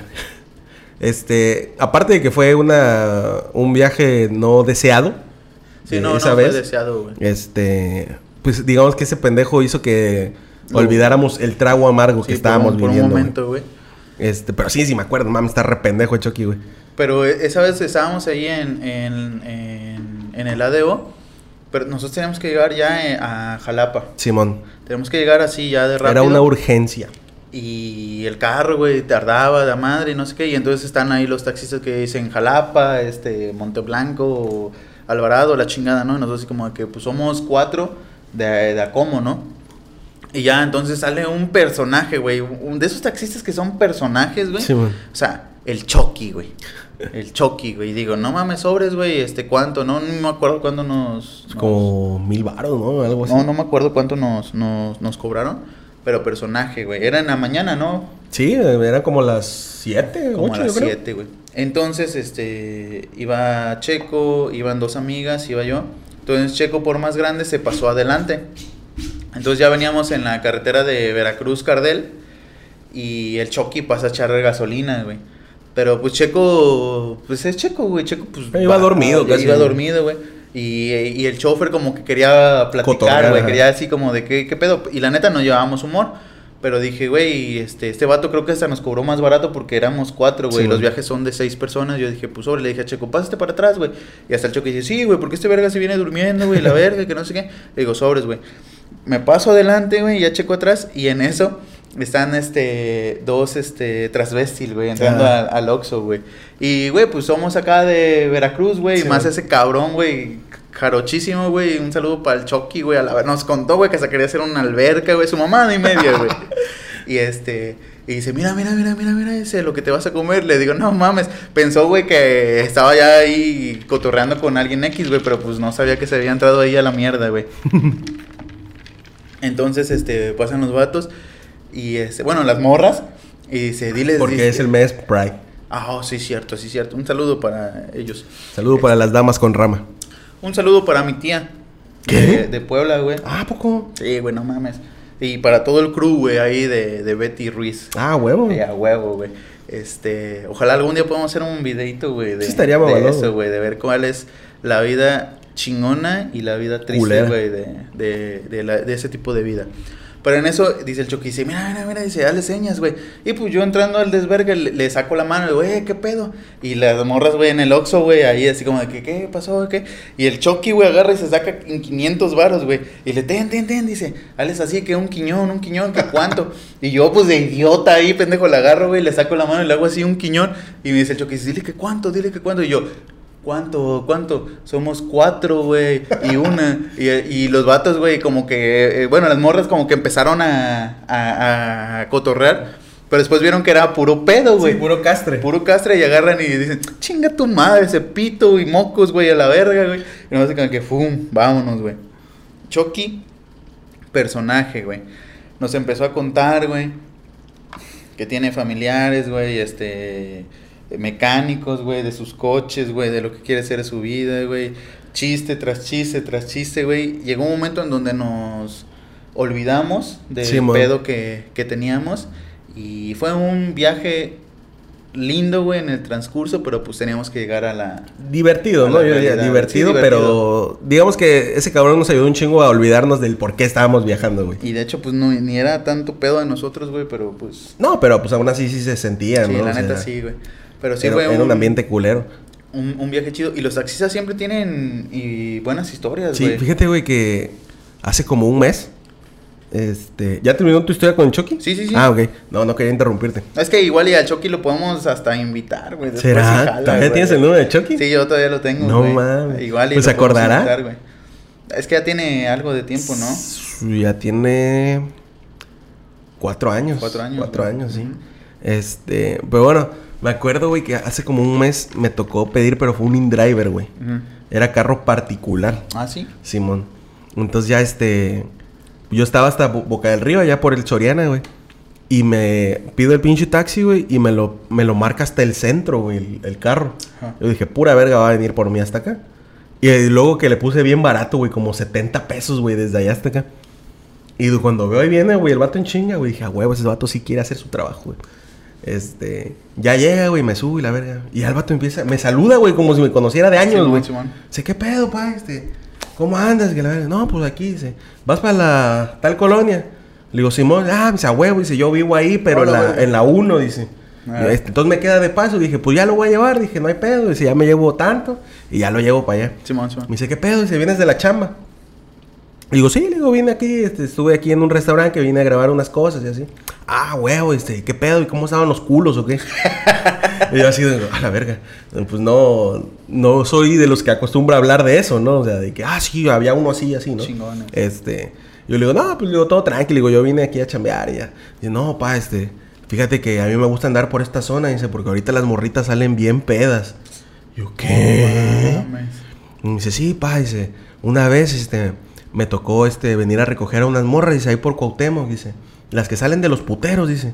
Este, aparte de que fue una un viaje no deseado. Sí, eh, no, no esa fue vez, deseado, güey. Este, pues digamos que ese pendejo hizo que No. olvidáramos el trago amargo Sí, que por estábamos un- por un viviendo. güey. momento, güey. Este, pero sí, sí me acuerdo, mami, está re pendejo el Chucky, güey. Pero e- esa vez estábamos ahí en, en, en, en el ADO, pero nosotros teníamos que llegar ya eh, a Jalapa. Simón. Tenemos que llegar así ya de rápido. Era una urgencia. Y el carro, güey, tardaba de madre y no sé qué. Y entonces están ahí los taxistas que dicen Jalapa, este, Monteblanco, Alvarado, la chingada, ¿no? Y nosotros así como de que pues somos cuatro de, de Acomo, ¿no? Y ya entonces sale un personaje, güey. Un de esos taxistas que son personajes, güey. Simón. O sea, el Chucky, güey. El Chucky, güey. Digo, no mames, sobres, güey. Este, ¿cuánto? No, no me acuerdo cuándo nos... Como mil baros, ¿no? Algo así. no, no me acuerdo cuánto nos, nos, nos cobraron. Pero personaje, güey. Era en la mañana, ¿no? Sí, eran como las siete, Como ocho, a las yo creo. 7, güey. Entonces, este, iba Checo, iban dos amigas, iba yo. Entonces, Checo, por más grande, se pasó adelante. Entonces, ya veníamos en la carretera de Veracruz-Cardel. Y el Chucky pasa a echar gasolina, güey. Pero, pues, Checo, pues es Checo, güey. Checo, pues. Iba va, dormido casi, Iba dormido, güey. Y, y el chofer como que quería platicar, güey. Quería así como de qué, qué pedo. Y la neta no llevábamos humor. Pero dije, güey, este, este vato creo que hasta nos cobró más barato porque éramos cuatro, güey. Sí, los viajes son de seis personas. Yo dije, pues sobre, le dije a Checo, pásate para atrás, güey. Y hasta el Checo dice, sí, güey, porque este verga se viene durmiendo, güey, la verga, que no sé qué. Le digo, sobres, güey. Me paso adelante, güey, ya checo atrás y en eso están este dos este transvestis, güey, entrando Ah. al, al Oxxo, güey. Y güey, pues somos acá de Veracruz, güey, Sí, más güey. ese cabrón, güey, jarochísimo, güey. Un saludo para el Chucky, güey, a la- nos contó, güey, que se quería hacer una alberca, güey, su mamá y media, güey. (laughs) y este y dice, "Mira, mira, mira, mira, mira, ese lo que te vas a comer." Le digo, "No mames." Pensó, güey, que estaba ya ahí cotorreando con alguien X, güey, pero pues no sabía que se había entrado ahí a la mierda, güey. (laughs) Entonces, este, pasan los vatos y, este, bueno, las morras y dice, diles... Porque dice- es el mes Pride. Ah, oh, sí, cierto, sí, cierto. Un saludo para ellos. Saludo para las damas con rama. Un saludo para mi tía. ¿Qué? De, de Puebla, güey. Ah, ¿a poco? Sí, güey, no mames. Y para todo el crew, güey, ahí de, de Betty Ruiz. Ah, huevo. Sí, a huevo, güey. Este, ojalá algún día podamos hacer un videito, güey, de, Sí, estaría de eso, güey, de ver cuál es la vida chingona y la vida triste, güey, de, de, de, la- de ese tipo de vida. Pero en eso dice el Chucky, dice, mira, mira, mira, dice, dale señas, güey. Y pues yo entrando al desvergue le, le saco la mano, güey, "Eh, ¿qué pedo? Y las morras, güey, en el Oxxo, güey, ahí así como de que, ¿qué pasó? ¿Qué? Y el Chucky, güey, agarra y se saca en 500 varos, güey. Y le, ten, ten, ten, dice, dales así, que un quiñón, un quiñón, que cuánto. y yo, pues de idiota ahí, pendejo, le agarro, güey, le saco la mano y le hago así un quiñón. Y me dice el Chucky, dile que cuánto, dile que cuánto. Y yo, ¿Cuánto? ¿Cuánto? Somos cuatro, güey. Y una. Y, y los vatos, güey, como que. eh, bueno, las morras como que empezaron a, a, a cotorrear. Pero después vieron que era puro pedo, güey. Sí, puro castre. Puro castre y agarran y dicen, chinga tu madre, ese pito y mocos, güey, a la verga, güey. Y nos como que, fum, vámonos, güey. Chucky, personaje, güey. Nos empezó a contar, güey, que tiene familiares, güey, este, mecánicos, güey, de sus coches, güey, de lo que quiere ser de su vida, güey. Chiste tras chiste tras chiste, güey. Llegó un momento en donde nos olvidamos del Sí, pedo que, que teníamos y fue un viaje lindo, güey, en el transcurso, pero pues teníamos que llegar a la... Divertido, A ¿no? la Yo diría divertido, Sí, pero digamos que ese cabrón nos ayudó un chingo a olvidarnos del por qué estábamos viajando, güey. Y de hecho, pues no, ni era tanto pedo de nosotros, güey, pero pues... No, pero pues aún así sí se sentía, Sí, ¿no? la O sea, neta sí, güey. Pero sí era, fue era un ambiente culero. un, un viaje chido. Y los taxistas siempre tienen y buenas historias, Sí, fíjate, güey, que hace como un mes. Este. ¿Ya terminó tu historia con Chucky? Sí, sí, sí. Ah, ok. No, no quería interrumpirte. Es que igual y al Chucky lo podemos hasta invitar, güey. ¿Será? jala, ¿Todavía tienes el número de Chucky? Sí, yo todavía lo tengo, No mames. Igual y Pues, lo ¿se podemos acordará? invitar, güey. Es que ya tiene algo de tiempo, ¿no? Ya tiene. Cuatro años. Cuatro años, Cuatro años, sí. Este. Pero bueno, me acuerdo, güey, que hace como un mes me tocó pedir, pero fue un InDriver, güey. Era carro particular. Ah, sí. Simón. Entonces ya este. Yo estaba hasta Bo- Boca del Río, allá por el Soriana, güey. Y me pido el pinche taxi, güey, y me lo, me lo marca hasta el centro, güey, el, el carro. Ajá. Yo dije, pura verga, va a venir por mí hasta acá. Y luego que le puse bien barato, güey, como 70 pesos, güey, desde allá hasta acá. Y cuando veo ahí viene, güey, el vato en chinga, güey, dije, a huevo, ese vato sí quiere hacer su trabajo, güey. Este, ya llega, güey, me subo y la verga. Y el vato empieza, me saluda, güey, como si me conociera de años, güey. Dice, ¿qué pedo, pa? Este, ¿cómo andas? Que la verga, no, pues aquí, dice, ¿vas para la tal colonia? Le digo, Simón, ah, dice, a huevo, dice, yo vivo ahí, pero en la, en la 1, dice. Ah. Este, entonces me queda de paso, dije, pues ya lo voy a llevar, dije, no hay pedo, dice, ya me llevo tanto, y ya lo llevo para allá. Simón, Simón. Me dice, ¿qué pedo? Dice, ¿vienes de la chamba? Le digo, sí, le digo, vine aquí, este, estuve aquí en un restaurante que vine a grabar unas cosas y así. Ah, huevo, este, ¿qué pedo? ¿Y cómo estaban los culos o qué? (laughs) y yo así, a la verga. Pues no, no soy de los que acostumbra a hablar de eso, ¿no? O sea, de que, ah, sí, había uno así, así, ¿no? Este, yo le digo, no, pues le digo, todo tranquilo, digo, yo vine aquí a chambear y ya. Dice, no, pa, este, fíjate que a mí me gusta andar por esta zona, dice, porque ahorita las morritas salen bien pedas. Yo, ¿qué? Y dice, sí, pa, dice, una vez, este, me tocó, este, venir a recoger a unas morras, dice, ahí por Cuauhtémoc, dice, las que salen de los puteros, dice,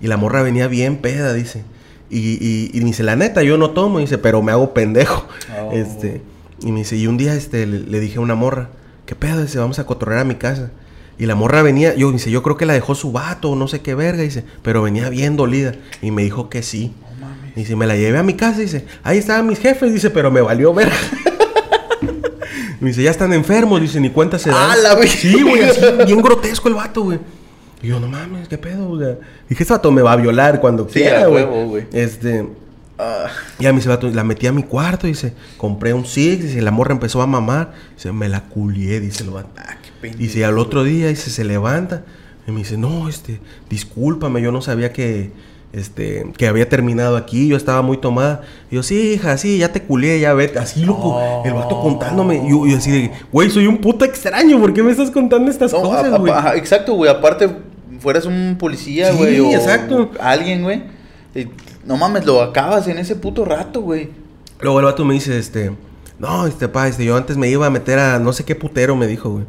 y la morra venía bien peda, dice, y, y, y me dice, la neta, yo no tomo, dice, pero me hago pendejo, Oh. este, y me dice, y un día, este, le, le dije a una morra, ¿qué pedo? Dice, vamos a cotorrear a mi casa, y la morra venía, yo, dice, yo creo que la dejó su vato, no sé qué verga, dice, pero venía bien dolida, y me dijo que sí, No mames. Dice, me la llevé a mi casa, dice, ahí estaban mis jefes, dice, pero me valió ver. (laughs) me dice, ya están enfermos, dice, ni cuenta se dan. ¡Ah, la verga! Sí, güey, así, bien grotesco el vato, güey. Y yo, no mames, qué pedo, o sea. Dije, este vato me va a violar cuando Sí, quiera, a güey. Este, Ah, ya me dice, vato, la metí a mi cuarto, dice, compré un Six, dice, la morra empezó a mamar, dice, me la culié, dice el vato. ah, qué Y si al otro día dice, se levanta y me dice, no, este, discúlpame, yo no sabía que, este, que había terminado aquí, yo estaba muy tomada. Y yo, sí, hija, sí, ya te culé, ya vete. Así, loco, el vato contándome. Y yo, yo así de, güey, soy un puto extraño, ¿por qué me estás contando estas No, cosas, a- a- güey? exacto, güey. Aparte, fueras un policía, Sí, güey. o exacto. Alguien, güey. No mames, lo acabas en ese puto rato, güey. Luego el vato me dice, este, no, este, pa, este, yo antes me iba a meter a no sé qué putero, me dijo, güey.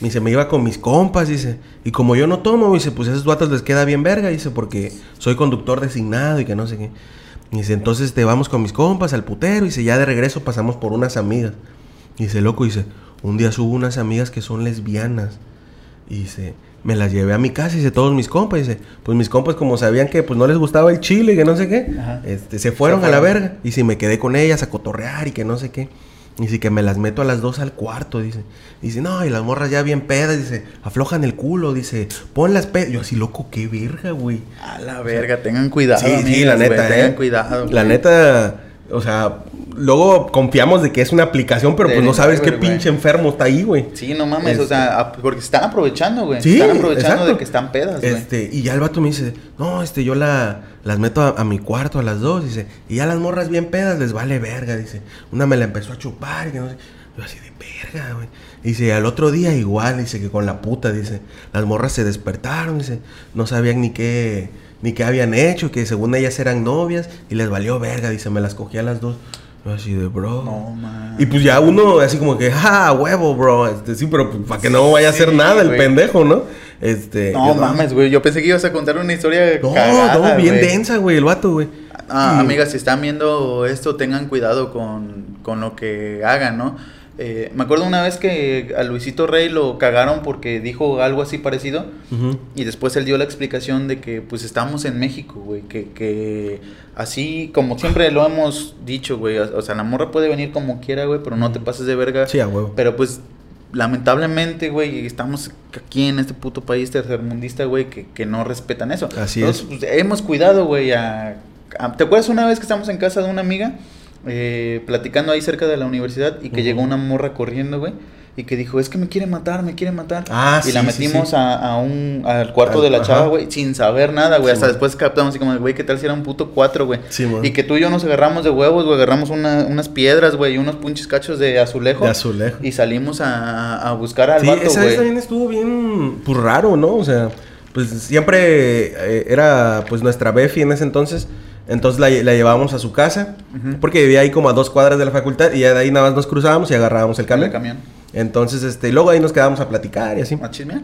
Me dice, me iba con mis compas, dice. Y como yo no tomo, dice, pues a esos vatos les queda bien verga, dice, porque soy conductor designado y que no sé qué. Y dice, entonces te vamos con mis compas al putero. Y dice, ya de regreso pasamos por unas amigas. Y dice, loco, dice, un día subo unas amigas que son lesbianas. Y dice, me las llevé a mi casa y dice, todos mis compas. Dice, pues mis compas como sabían que pues no les gustaba el chile y que no sé qué, este, se fueron Se a la verga. Y si me quedé con ellas a cotorrear y que no sé qué. Y dice que me las meto a las dos al cuarto, dice. Dice, no, y las morras ya bien pedas, dice, aflojan el culo, dice, pon las pedas. Yo así, loco, qué verga, güey. A la verga, tengan cuidado. Sí, sí, la güey, neta, Tengan eh. cuidado. La güey. neta, o sea, luego confiamos de que es una aplicación, pero De pues no sabes qué pinche enfermo está ahí, güey. Sí, no mames, o Este- sea, a- porque se están aprovechando, güey. Sí, están aprovechando exacto. de que están pedas, güey. Este, y ya el vato me dice, no, este, yo la, las meto a, a mi cuarto a las dos, dice, y ya las morras bien pedas les vale verga, dice. Una me la empezó a chupar, y que no sé. Yo así de verga, güey. Dice, al otro día igual, dice, que con la puta, dice, las morras se despertaron, dice, no sabían ni qué, ni qué habían hecho, que según ellas eran novias, y les valió verga, dice, me las cogí a las dos. Yo así de, bro. No, man. Y pues ya uno así como que, ja, huevo, bro. Este, sí, pero pues, para que no vaya a hacer Sí, nada el güey. pendejo, ¿no? Este. No mames, güey. Yo pensé que ibas a contar una historia No, cagada, no, bien güey. densa, güey, el vato, güey. Ah, amigas, si están viendo esto, tengan cuidado con, con lo que hagan, ¿no? Eh, me acuerdo una vez que a Luisito Rey lo cagaron porque dijo algo así parecido. Y después él dio la explicación de que pues estamos en México, güey, que, que así como siempre lo hemos dicho, güey, o, o sea, la morra puede venir como quiera, güey, pero no te pases de verga. Sí, a huevo. Pero pues lamentablemente, güey, estamos aquí en este puto país tercermundista, güey, que, que no respetan eso. Así Entonces, es. pues, hemos cuidado, güey, a, a- ¿Te acuerdas una vez que estábamos en casa de una amiga? Eh, platicando ahí cerca de la universidad y que llegó una morra corriendo, güey. Y que dijo, es que me quiere matar, me quiere matar. Ah, y sí, la metimos sí. A, a un, al cuarto Al- de la ajá. chava, güey, sin saber nada, güey. Hasta man. después captamos así como, güey, ¿qué tal si era un puto cuatro, güey? Y que tú y yo nos agarramos de huevos, güey, agarramos una- unas piedras, güey, y unos punches cachos de azulejo. De azulejo. Y salimos a, a buscar al vato, esa vez también estuvo bien, pues raro, ¿no? O sea, pues siempre eh, era pues nuestra Befi en ese entonces. Entonces la, la llevábamos a su casa, porque vivía ahí como a dos cuadras de la facultad y ya de ahí nada más nos cruzábamos y agarrábamos el camión. el camión. Entonces, este, y luego ahí nos quedábamos a platicar y así, ¿A chismear?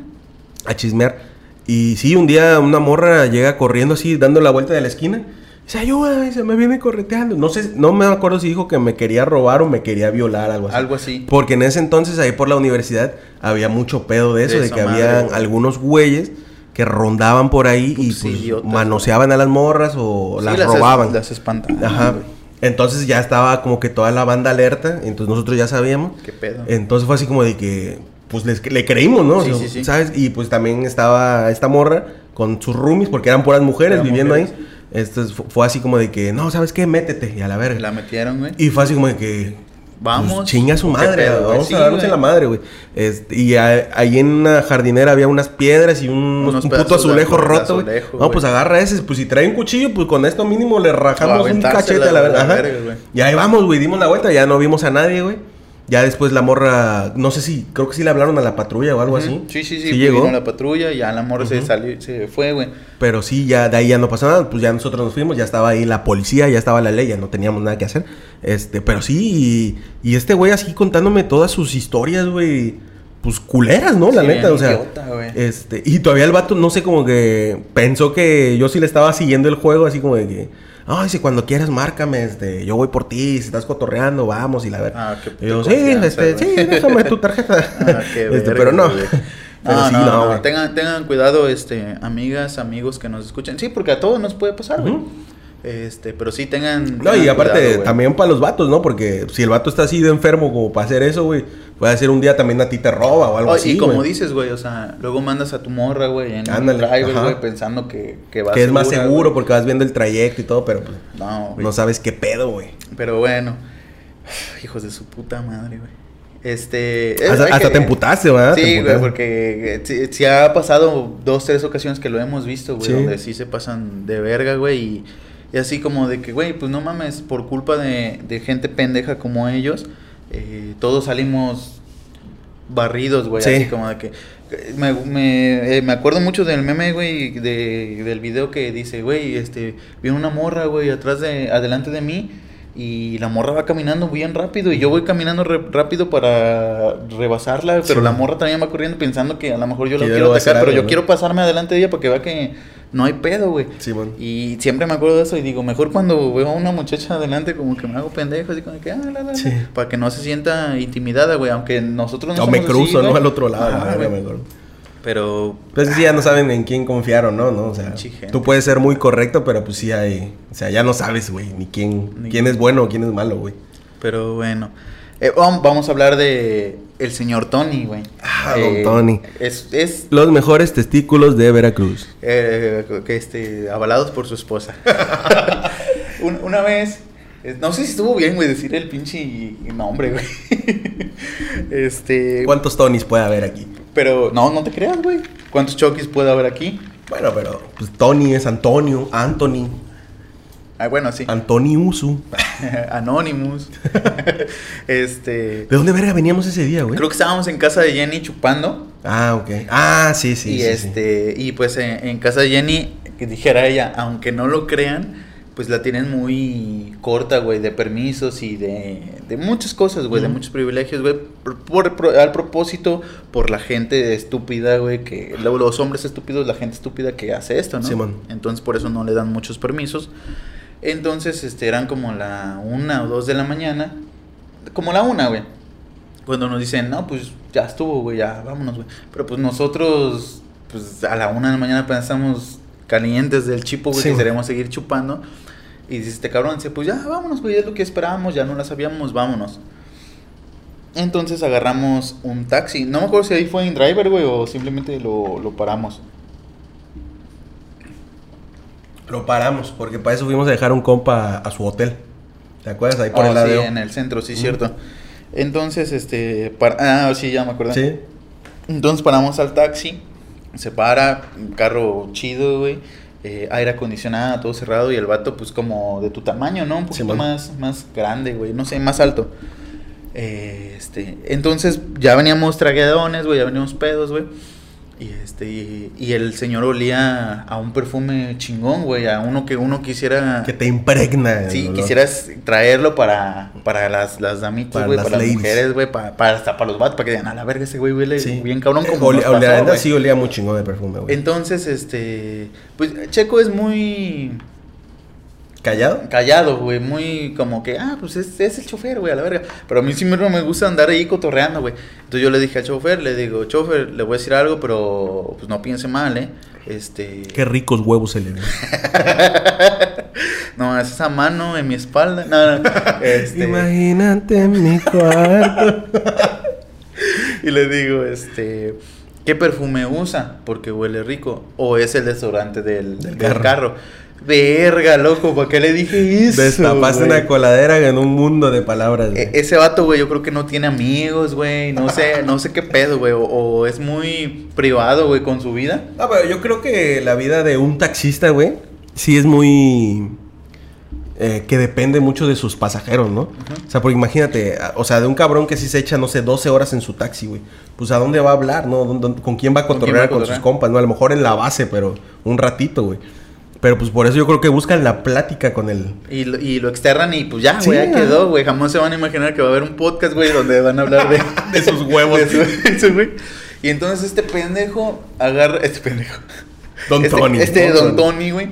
a chismear. Y sí, un día una morra llega corriendo así, dando la vuelta de la esquina. Dice, ayuda, se me viene correteando. No sé, no me acuerdo si dijo que me quería robar o me quería violar, algo así. Algo así. Porque en ese entonces ahí por la universidad había mucho pedo de eso, De de, que había algunos güeyes que rondaban por ahí y pues, idiotas, manoseaban a las morras o Sí, las robaban. Las espantaban. Ajá. Entonces ya estaba como que toda la banda alerta, entonces nosotros ya sabíamos. ¿Qué pedo? Entonces fue así como de que, pues les- le creímos, ¿no? Sí, O sea, sí, sí. ¿Sabes? Y pues también estaba esta morra con sus roomies, porque eran puras mujeres Eran viviendo mujeres. ahí. Entonces fu- fue así como de que, no, ¿sabes qué? Métete y a la verga. La metieron, güey. Y fue así como de que. Vamos. Pues, chinga su ¿Qué madre, pedo, vamos Sí, a darnos en la madre, güey. Este, y a- ahí en una jardinera había unas piedras y un, Unos un puto azulejo de roto, güey. No, pues agarra ese. Pues si trae un cuchillo, pues con esto mínimo le rajamos un cachete a la la güey. Y ahí vamos, güey. Dimos la vuelta, ya no vimos a nadie, güey. Ya después la morra, no sé si, creo que sí le hablaron a la patrulla o algo así. Sí, sí, sí. Sí pues llegó. Vino la patrulla y ya la morra se salió, se fue, güey. Pero sí, ya de ahí ya no pasó nada. Pues ya nosotros nos fuimos, ya estaba ahí la policía, ya estaba la ley, ya no teníamos nada que hacer. Este, pero sí, y, y este güey así contándome todas sus historias, güey. Pues culeras, ¿no? La Sí, neta, o sea. idiota, este, y todavía el vato, no sé, como que pensó que yo sí le estaba siguiendo el juego, así como de que. Ay, si cuando quieras, márcame, este, yo voy por ti, si estás cotorreando, vamos, y la verdad. Ah, qué Y yo, sí, este, sí, déjame tu tarjeta. (laughs) Ah, qué (laughs) Este, pero no. (laughs) Pero No, sí, no. Tengan, tengan cuidado, este, amigas, amigos que nos escuchen. Sí, porque a todos nos puede pasar, güey. Este, pero sí tengan. No, tengan y aparte cuidado, también para los vatos, ¿no? Porque si el vato está así de enfermo como para hacer eso, güey, puede ser un día también a ti te roba o algo Oh, así, y como dices, güey, o sea, luego mandas a tu morra, güey, en Ándale, un driver, güey, pensando que, que va Que es más seguro porque vas viendo el trayecto y todo, pero pues No, no sabes qué pedo, güey. Pero bueno, (sighs) hijos de su puta madre, güey. Este. Hasta, hay hasta que- te emputaste, ¿verdad? Sí, güey, porque eh, sí, sí ha pasado dos, tres ocasiones que lo hemos visto, güey, Sí. donde sí se pasan de verga, güey, y, y así como de que, güey, pues no mames, por culpa de, de gente pendeja como ellos, eh, todos salimos barridos, güey, Sí. así como de que... Me, me, eh, me acuerdo mucho del meme, güey, de, del video que dice, güey, este, viene una morra, güey, atrás de, adelante de mí, y la morra va caminando bien rápido y yo voy caminando re- rápido para rebasarla, pero Sí. la morra también va corriendo pensando que a lo mejor yo la quiero atacar, pero yo quiero pasarme adelante de ella para que vea que no hay pedo, güey. Simón. Y siempre me acuerdo de eso y digo, mejor cuando veo a una muchacha adelante como que me hago pendejo, así como que, ah, la, la, Sí. para que no se sienta intimidada, güey, aunque nosotros no o me somos cruzo, así, ¿no? Al otro lado, güey. mejor. Pero Pues sí, ya no saben en quién confiar o no, ¿no? O sea, tú puedes ser muy correcto, pero pues sí hay... O sea, ya no sabes, güey, ni quién, Ni- quién es bueno o quién es malo, güey. Pero bueno. Eh, vam- vamos a hablar de el señor Tony, güey. Ah, don Tony. Es, es Los mejores testículos de Veracruz. eh, que este, avalados por su esposa. (laughs) Un- una vez, eh, no sé si estuvo bien, güey, decir el pinche nombre, güey. (laughs) este. ¿Cuántos Tonys puede haber aquí? Pero no, no te creas, güey. ¿Cuántos Chokis puede haber aquí? Bueno, pero pues Tony es Antonio, Anthony, Ah, bueno, sí. Antoniusu. (laughs) Anonymous. (laughs) este. ¿De dónde verga veníamos ese día, güey? Creo que estábamos en casa de Jenny chupando. Ah, ok. Ah, sí, sí. y sí, sí. este y pues en, en casa de Jenny que dijera ella aunque no lo crean pues la tienen muy corta güey de permisos y de, de muchas cosas güey de muchos privilegios güey por, al propósito por la gente estúpida güey que lo- los hombres estúpidos la gente estúpida que hace esto no Simón. entonces por eso no le dan muchos permisos entonces este eran como la una o dos de la mañana como la una güey cuando nos dicen, no, pues ya estuvo, güey, ya, vámonos, güey. Pero pues nosotros, pues a la una de la mañana pensamos calientes del chipo, güey, Sí. que queremos seguir chupando. Y dice este cabrón, dice, pues ya, vámonos, güey, es lo que esperábamos, ya no la sabíamos, vámonos. Entonces agarramos un taxi. No me acuerdo si ahí fue en driver, güey, o simplemente lo, lo paramos. Lo paramos, porque para eso fuimos a dejar un compa a su hotel. ¿Te acuerdas? Ahí por el sí, lado. en el centro, sí, cierto. Entonces, este, para... ah, sí, ya me acordé. Sí. Entonces paramos al taxi, se para, un carro chido, güey, eh, aire acondicionado, todo cerrado y el vato pues como de tu tamaño, ¿no? Un poquito más, más grande, güey, no sé, más alto. Eh, este, entonces ya veníamos traguedones, güey, ya veníamos pedos, güey. Y este, y, y el señor olía a un perfume chingón, güey, a uno que uno quisiera... Que te impregna. Sí, quisieras traerlo para, para las, las damitas, Para güey, las para las mujeres, güey, para, para, hasta para los vatos, para que digan, a la verga, ese güey huele Sí. bien cabrón como olía- nos pasó, olía- güey". sí, olía muy chingón de perfume, güey. Entonces, este, pues Checo es muy ¿Callado? callado, güey, muy como que, ah, pues es, es el chofer, güey, a la verga. Pero a mí siempre me gusta andar ahí cotorreando, güey. Entonces yo le dije al chofer, le digo, chofer, le voy a decir algo, pero pues no piense mal, ¿eh? Este... (laughs) Qué ricos huevos se le ven. no, es esa mano en mi espalda. No, no. (laughs) Este... Imagínate en mi cuarto. (laughs) Y le digo, este, ¿qué perfume usa? Porque huele rico. O es el desodorante del, Del del carro. carro. Verga, loco, ¿para qué le dije eso? Destapaste güey? una coladera en un mundo de palabras, güey. E- ese vato, güey, yo creo que no tiene amigos, güey. No sé, no sé qué pedo, güey. O, o es muy privado, güey, con su vida. No, pero yo creo que la vida de un taxista, güey, sí es muy... eh, que depende mucho de sus pasajeros, ¿no? O sea, porque imagínate, o sea, de un cabrón que sí se echa, no sé, 12 horas en su taxi, güey. Pues a dónde va a hablar, ¿no? ¿Dónde- dónde- ¿Con quién va a ¿Con quién cotorrear va a con, sus compas, ¿no? A lo mejor en la base, pero un ratito, güey. Pero pues por eso yo creo que buscan la plática con el... Y lo, y lo externan y pues ya, Sí, güey, ya quedó, güey. Jamás se van a imaginar que va a haber un podcast, güey, donde van a hablar de, (laughs) De sus huevos. de su-. (laughs) Y entonces este pendejo agarra, este pendejo. Don este, Tony. Este. Don Tony, güey.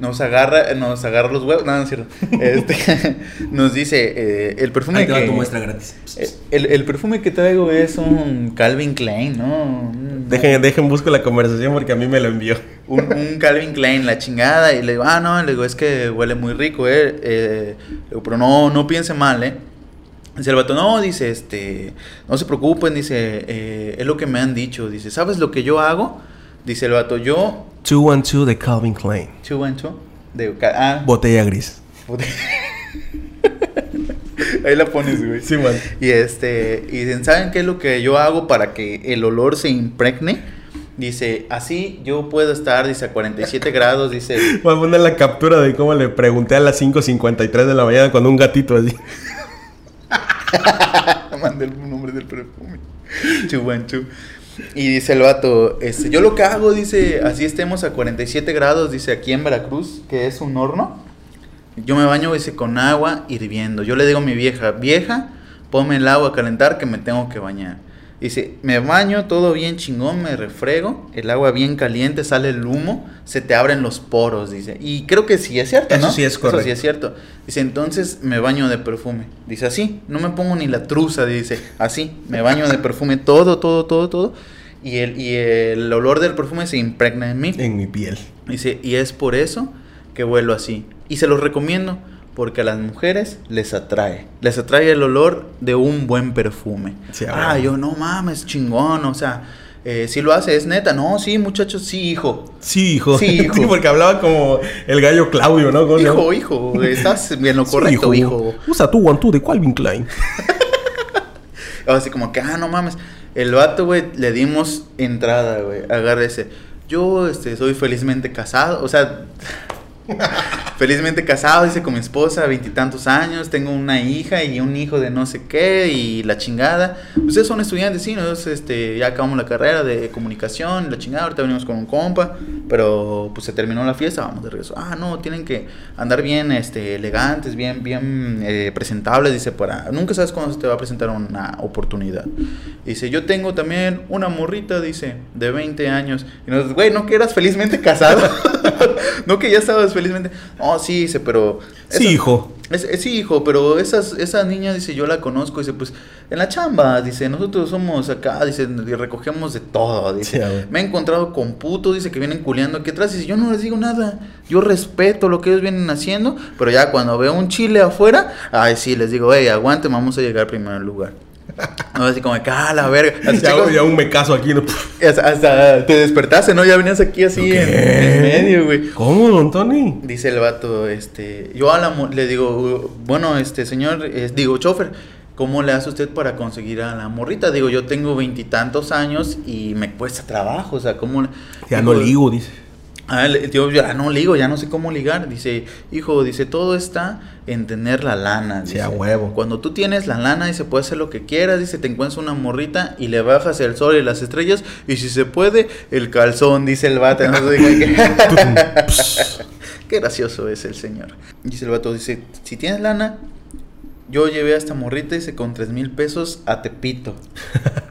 Nos agarra, nos agarra los huevos. No, no es cierto. (laughs) Este, (laughs) nos dice, eh, el perfume Ahí te va que... tu muestra gratis. eh, El, el perfume que traigo es un Calvin Klein, ¿no? Un- Dejen, dejen busco la conversación porque a mí me lo envió. un, un (laughs) Calvin Klein, la chingada. Y le digo, ah, no, le digo, es que huele muy rico, eh. eh le digo, pero no, no piense mal, eh. Dice el vato, no, dice, este, no se preocupen, dice, eh, es lo que me han dicho. Dice, ¿sabes lo que yo hago? Dice el vato, yo, 212 de Calvin Klein. two and two. Digo, ca- ah, Botella gris. (laughs) Ahí la pones, güey. Sí, man. Y este, y dicen, ¿saben qué es lo que yo hago para que el olor se impregne? Dice, así yo puedo estar, dice, a 47 grados, dice, (laughs) Voy a poner la captura de cómo le pregunté a las 5.53 de la mañana cuando un gatito así. (laughs) mandé el nombre del perfume. Chubanchu. Y dice el vato, este, yo lo que hago, dice, así estemos a 47 grados, dice, aquí en Veracruz, que es un horno. Yo me baño, dice, con agua hirviendo. Yo le digo a mi vieja, vieja, ponme el agua a calentar que me tengo que bañar. Dice, me baño, todo bien chingón, me refrego, el agua bien caliente, sale el humo, se te abren los poros, dice. Y creo que sí es cierto, Eso ¿no? sí es Eso correcto. sí es cierto. Dice, entonces me baño de perfume. Dice, así, no me pongo ni la truza, dice, así, me baño de perfume, todo, todo, todo, todo. Y el, y el olor del perfume se impregna en mí. En mi piel. Dice, y es por eso que vuelo así. Y se los recomiendo porque a las mujeres les atrae. Les atrae el olor de un buen perfume. Sí, ah, yo no mames, chingón. O sea, eh, si lo hace, es neta. No, sí, muchachos, sí, hijo. Sí, hijo. Sí, (laughs) hijo. porque hablaba como el gallo Claudio, ¿no? Hijo, hijo, estás en lo Sí, correcto, hijo. Usa tu guantú de Calvin Klein. (laughs) Así como que, ah, no mames. El vato, güey, le dimos entrada, güey. Agárrese. Yo, este, soy felizmente casado. O sea, (laughs) felizmente casado, dice, con mi esposa, veintitantos años. Tengo una hija y un hijo de no sé qué y la chingada. Ustedes son estudiantes, sí, nosotros, este, ya acabamos la carrera de comunicación, la chingada. Ahorita venimos con un compa, pero pues se terminó la fiesta, vamos de regreso. Ah, no, tienen que andar bien, este, elegantes, bien, bien eh, presentables, dice, para... Nunca sabes cuándo se te va a presentar una oportunidad. Dice, yo tengo también una morrita, dice, de 20 años. Y nosotros, güey, ¿no que eras felizmente casado? (laughs) ¿No que ya estabas felizmente? No, sí, dice, pero... Sí, esa- hijo. es- es- sí, hijo, pero esas, esa niña, dice, yo la conozco, dice, pues, en la chamba, dice, nosotros somos acá, dice, y recogemos de todo, dice. Sí. Me he encontrado con putos, dice, que vienen culeando aquí atrás, dice, yo no les digo nada, yo respeto lo que ellos vienen haciendo, pero ya cuando veo un chile afuera, ay, sí, les digo, hey, aguante, vamos a llegar primero al lugar. No, así como, ah, la verga. Así, Ya, chicos, ya un mecazo aquí. ¿no? hasta, hasta te despertaste, ¿no? Ya venías aquí así en, en medio, güey. ¿Cómo, don Tony? Dice el vato, este, yo a la le digo, bueno, este señor, eh, digo, chofer, ¿cómo le hace usted para conseguir a la morrita? Digo, yo tengo veintitantos años y me cuesta trabajo, o sea, ¿cómo? le-?" Ya no ligo, dice. Ah, yo ya no ligo, ya no sé cómo ligar. Dice, hijo, dice, todo está en tener la lana. Sí, dice. a huevo. Cuando tú tienes la lana, dice, puedes hacer lo que quieras. Dice, te encuentras una morrita y le bajas el sol y las estrellas. Y si se puede, el calzón, dice el vato. Dije, (laughs) Qué gracioso es el señor. Dice el vato, dice, si tienes lana, yo llevé a esta morrita, dice, con tres mil pesos a Tepito.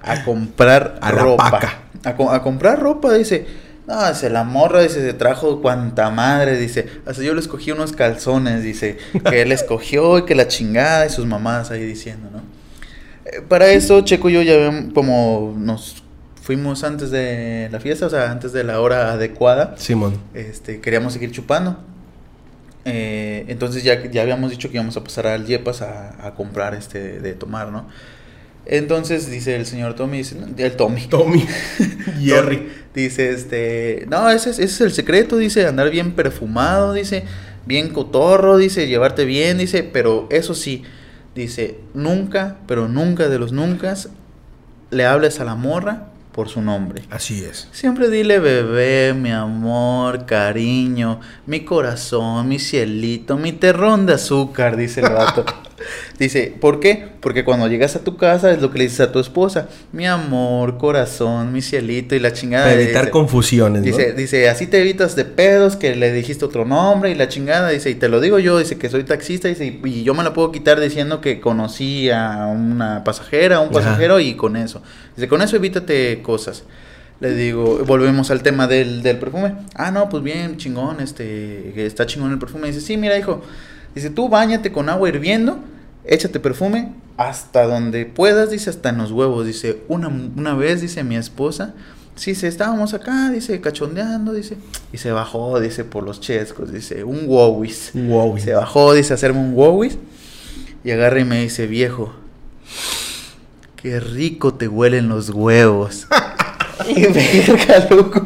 A comprar (laughs) A la ropa. paca. A, co- a comprar ropa, dice. No, dice, la morra, dice, se trajo cuanta madre, dice. Hasta yo le escogí unos calzones, dice, que él escogió y que la chingada y sus mamás ahí diciendo, ¿no? Eh, para eso, Checo y yo ya habíamos- como nos fuimos antes de la fiesta, o sea, antes de la hora adecuada, Simón. este, queríamos seguir chupando. Eh, entonces ya, ya habíamos dicho que íbamos a pasar al Yepas a, a comprar este de tomar, ¿no? Entonces dice el señor Tommy, dice, no, el Tommy. Tommy. (laughs) Jerry. Dice, este, no, ese es, ese es el secreto, dice, andar bien perfumado, dice, bien cotorro, dice, llevarte bien, dice, pero eso sí, dice, nunca, pero nunca de los nunca, le hables a la morra por su nombre. Así es. Siempre dile bebé, mi amor, cariño, mi corazón, mi cielito, mi terrón de azúcar, dice el vato. (laughs) dice, ¿por qué? Porque cuando llegas a tu casa es lo que le dices a tu esposa, mi amor, corazón, mi cielito y la chingada. Para evitar dice, confusiones, ¿no? Dice, dice, así te evitas de pedos que le dijiste otro nombre y la chingada, dice, y te lo digo yo, dice que soy taxista, dice, y, yo me la puedo quitar diciendo que conocí a una pasajera, a un Ajá. pasajero y con eso. Dice, con eso evítate cosas. Le digo, volvemos al tema del, del perfume. Ah, no, pues bien, chingón, este, está chingón el perfume. Dice, sí, mira, hijo, dice, tú bañate con agua hirviendo, échate perfume hasta donde puedas, dice, hasta en los huevos. Dice, una, una vez, dice mi esposa, sí, se estábamos acá, dice, cachondeando, dice, y se bajó, dice, por los chescos, dice, un wowis. Wow. Se bajó, dice, a hacerme un wowis. Y agarra y me dice, viejo, qué rico te huelen los huevos. (laughs) y verga, loco.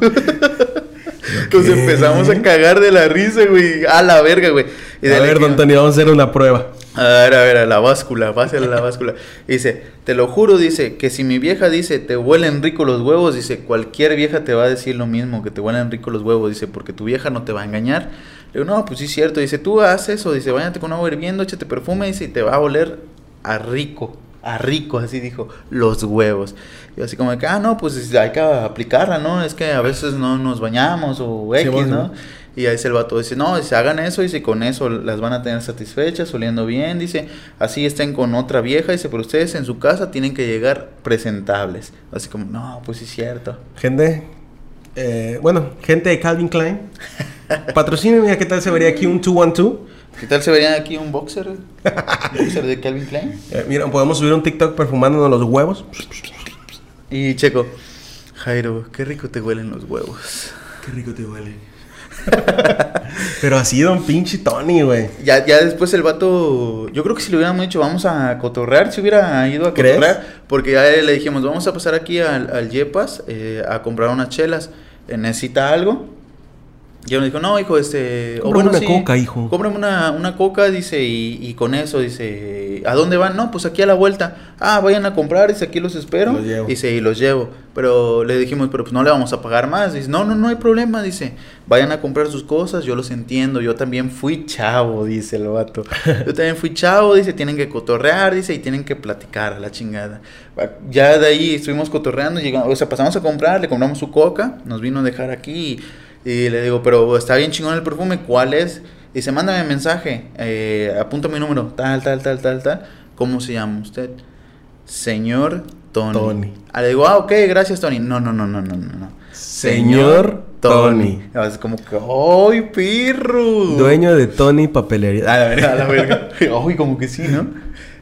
Entonces ¿Qué? empezamos a cagar de la risa, güey. A la verga, güey. Y A ver, don Tony, vamos a hacer una prueba. A ver, a ver, a la báscula, pásale a la báscula. Dice, te lo juro, dice, que si mi vieja dice, te huelen rico los huevos, dice, cualquier vieja te va a decir lo mismo, que te huelen rico los huevos, dice, porque tu vieja no te va a engañar. Le digo, no, pues sí es cierto, dice, tú haces eso, dice, váyate con agua hirviendo, échate perfume, dice, y te va a oler a rico, a rico, así dijo, los huevos. Y así como que, ah, no, pues hay que aplicarla, ¿no? Es que a veces no nos bañamos o X, bueno, ¿no? Y ahí se el vato dice, no, dice, hagan eso, dice, con eso las van a tener satisfechas, oliendo bien, dice, así estén con otra vieja, dice, pero ustedes en su casa tienen que llegar presentables. Así como, no, pues sí es cierto. Gente, eh, bueno, gente de Calvin Klein, (laughs) patrocínenme, ¿qué tal se vería aquí un 212? ¿Qué tal se vería aquí un boxer? ¿Un boxer de Calvin Klein? Eh, mira, podemos subir un TikTok perfumándonos los huevos. Y Checo, Jairo, qué rico te huelen los huevos. Qué rico te huele. (laughs) Pero así, don pinche Tony, güey. Ya, ya después el vato, yo creo que si le hubiéramos dicho vamos a cotorrear, si hubiera ido a ¿Crees? cotorrear, porque ya le dijimos vamos a pasar aquí al, al Yepas eh, a comprar unas chelas, necesita algo. Y él me dijo, no, hijo, este... o Cómprame una coca, hijo. Cómprame una, una coca, dice, y, y con eso, dice, ¿a dónde van? No, pues aquí a la vuelta. Ah, vayan a comprar, dice, aquí los espero. Los llevo. Dice, y los llevo. Pero le dijimos, pero pues no le vamos a pagar más. Dice, no, no, no hay problema, dice, vayan a comprar sus cosas, yo los entiendo, yo también fui chavo, dice el vato. Yo también fui chavo, dice, tienen que cotorrear, dice, y tienen que platicar a la chingada. Ya de ahí estuvimos cotorreando, llegamos, o sea, pasamos a comprar, le compramos su coca, nos vino a dejar aquí y, y le digo, pero está bien chingón el perfume, ¿cuál es? Dice, mándame mensaje, eh, apunta mi número, tal, tal, tal, tal, tal. ¿Cómo se llama usted? Señor Tony. Tony. Ah, le digo, ah, ok, gracias, Tony. No, no, no, no, no, no. Señor Tony. Es como que, ¡ay, pirro! Dueño de Tony Papelería. A ver. A la verga. (laughs) Ay, como que sí, ¿no?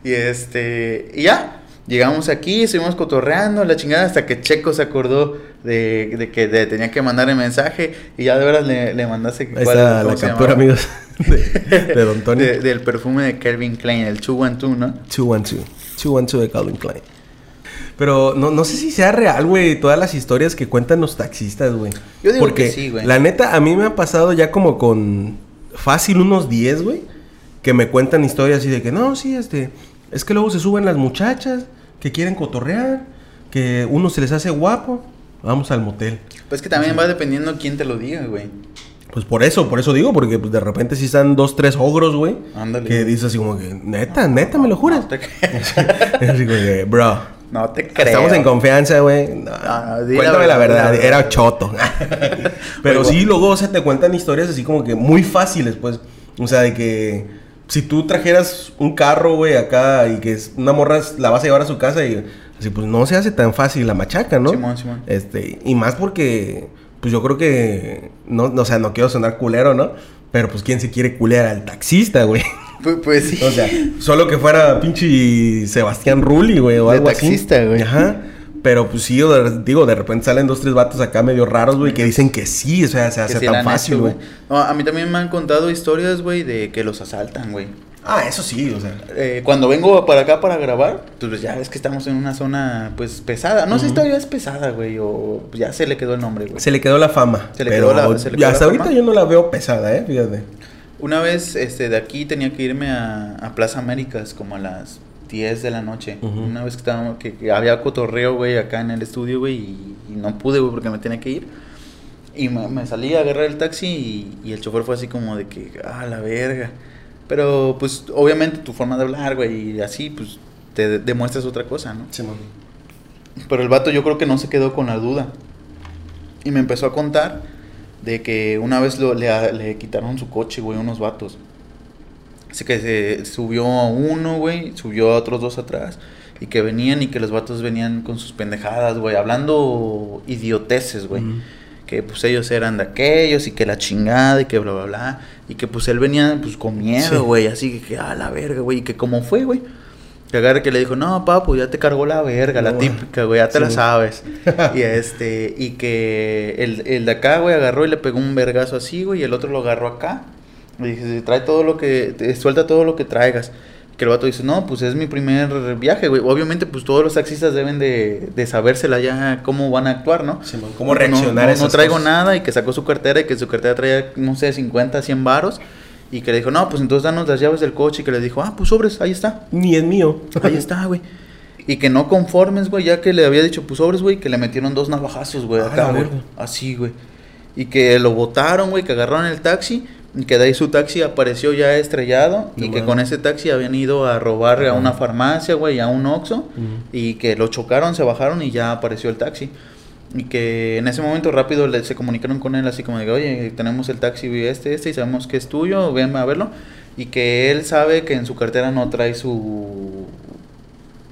Y este, y ya. Llegamos aquí, estuvimos cotorreando la chingada hasta que Checo se acordó de, de que de- tenía que mandarle mensaje y ya de veras le, le mandaste cuál- cómo la captura, amigos. (laughs) De, (laughs) de Don Tony. De- del perfume de Calvin Klein, el Chu One Two, ¿no? 212. 212 de Calvin Klein. Pero no, no sé si sea real, güey, todas las historias que cuentan los taxistas, güey. Yo digo Porque que sí, güey. La neta, a mí me ha pasado ya como con fácil unos 10, güey, que me cuentan historias así de que no, sí, este, es que luego se suben las muchachas que quieren cotorrear, que uno se les hace guapo, vamos al motel. Pues que también va dependiendo quién te lo diga, güey. Pues por eso, por eso digo, porque pues, de repente si están dos, tres ogros, güey, Ándale. que dices así como que, neta, neta, me lo juras. No te, (laughs) así como que, bro. no te creo. Estamos en confianza, güey. No, Ah, cuéntame la verdad, era choto. (laughs) Pero Oigo. sí, luego, o sea, te cuentan historias así como que muy fáciles, pues. O sea, de que si tú trajeras un carro, güey, acá y que es una morra la vas a llevar a su casa y así, pues no se hace tan fácil la machaca, ¿no? Simón, Simón. Este, y más porque, pues yo creo que, no, no, o sea, no quiero sonar culero, ¿no? Pero pues, ¿quién se quiere culear al taxista, güey? (laughs) Pues, pues sí. O sea, solo que fuera pinche Sebastián Rulli, güey, o De algo taxista, así. güey. Ajá. Pero pues sí, digo, de repente salen dos, tres vatos acá medio raros, güey, que dicen que sí, o sea, se hace sí tan fácil, güey. No, a mí también me han contado historias, güey, de que los asaltan, güey. Ah, eso sí, o sea. Eh, cuando vengo para acá para grabar, pues ya ves que estamos en una zona, pues, pesada. No sé si todavía es pesada, güey, o ya se le quedó el nombre, güey. Se le quedó la fama. Se le pero quedó la- se le quedó hasta la ahorita fama. yo no la veo pesada, eh, fíjate. Una vez, este, de aquí tenía que irme a, a Plaza Américas como a las 10 de la noche. Ujú. Una vez que estábamos, que, que había cotorreo, güey, acá en el estudio, güey, y, y no pude, güey, porque me tenía que ir. Y me, me salí a agarrar el taxi y, y el chofer fue así como de que, ah, la verga. Pero, pues, obviamente tu forma de hablar, güey, y así, pues, te de- demuestras otra cosa, ¿no? Pero el vato yo creo que no se quedó con la duda. Y me empezó a contar de que una vez lo- le, le quitaron su coche, güey, unos vatos. Así que se subió a uno, güey, subió a otros dos atrás. Y que venían y que los vatos venían con sus pendejadas, güey, hablando idioteces, güey. Que pues ellos eran de aquellos y que la chingada y que bla, bla, bla. Y que pues él venía pues con miedo, güey, así que, que a la verga, güey. Y que como fue, güey. Que agarre que le dijo, no, papu, ya te cargó la verga, la típica, güey, ya te sí. la sabes. (laughs) y este, y que el, el de acá, güey, agarró y le pegó un vergazo así, güey, y el otro lo agarró acá. Le dije, trae todo lo que, te- suelta todo lo que traigas. Que el vato dice, no, pues es mi primer viaje, güey. Obviamente, pues todos los taxistas deben de, de sabérsela ya cómo van a actuar, ¿no? Simón, cómo No, reaccionar no, a no, esas no traigo cosas. nada y que sacó su cartera y que su cartera traía, no sé, 50, 100 varos. Y que le dijo, no, pues entonces danos las llaves del coche. Y que le dijo, ah, pues sobres, ahí está. Ni es mío. Ahí está, güey. Y que no conformes, güey, ya que le había dicho, pues sobres, güey, que le metieron dos navajazos, güey, Ah, acá, güey. Así, güey. Y que lo botaron, güey, que agarraron el taxi. Que de ahí su taxi apareció ya estrellado. No y que con ese taxi habían ido a robar a una farmacia, güey, a un Oxxo. Y que lo chocaron, se bajaron y ya apareció el taxi. Y que en ese momento rápido le- se comunicaron con él así como de, oye, tenemos el taxi este, este, y sabemos que es tuyo, ven a verlo. Y que él sabe que en su cartera no trae su...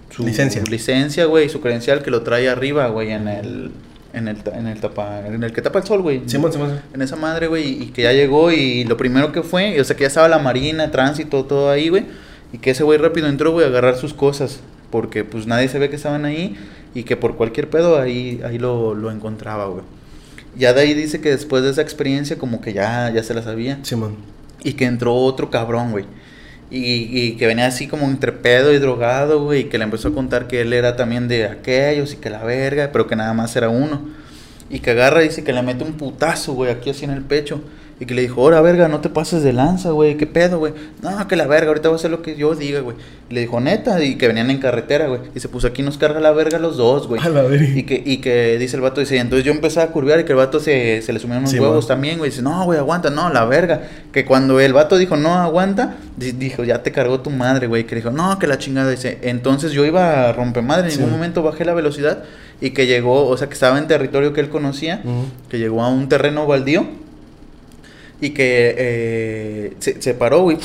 su Licencia. licencia, güey, y su credencial que lo trae arriba, güey, en el... En el, en el tapa, en el que tapa el sol, güey. Simón, Simón. En esa madre, güey, y que ya llegó y lo primero que fue, o sea, que ya estaba la marina, tránsito, todo ahí, güey, y que ese güey rápido entró, güey, a agarrar sus cosas, porque pues nadie se ve que estaban ahí y que por cualquier pedo ahí, ahí lo, lo encontraba, güey. Ya de ahí dice que después de esa experiencia como que ya, ya se la sabía Simón. y que entró otro cabrón, güey. Y, y que venía así como entre pedo y drogado, güey, y que le empezó a contar que él era también de aquellos y que la verga, pero que nada más era uno. Y que agarra y dice que le mete un putazo, güey, aquí así en el pecho. Y que le dijo, ahora verga, no te pases de lanza, güey, qué pedo, güey. No, que la verga, ahorita voy a hacer lo que yo diga, güey. Le dijo, neta, y que venían en carretera, güey. Y se puso aquí nos carga la verga los dos, güey. A la verga. Y que, y que dice el vato, dice, entonces yo empecé a curvear y que el vato se, se le sumieron unos Sí, huevos man. también, güey. Dice, no, güey, aguanta, no, la verga. Que cuando el vato dijo, no, aguanta, di- dijo, ya te cargó tu madre, güey. Que dijo, no, que la chingada. Dice, entonces yo iba a romper madre, en Sí. ningún momento bajé la velocidad. Y que llegó, o sea, que estaba en territorio que él conocía, que llegó a un terreno baldío. Y que eh, se, se paró, güey.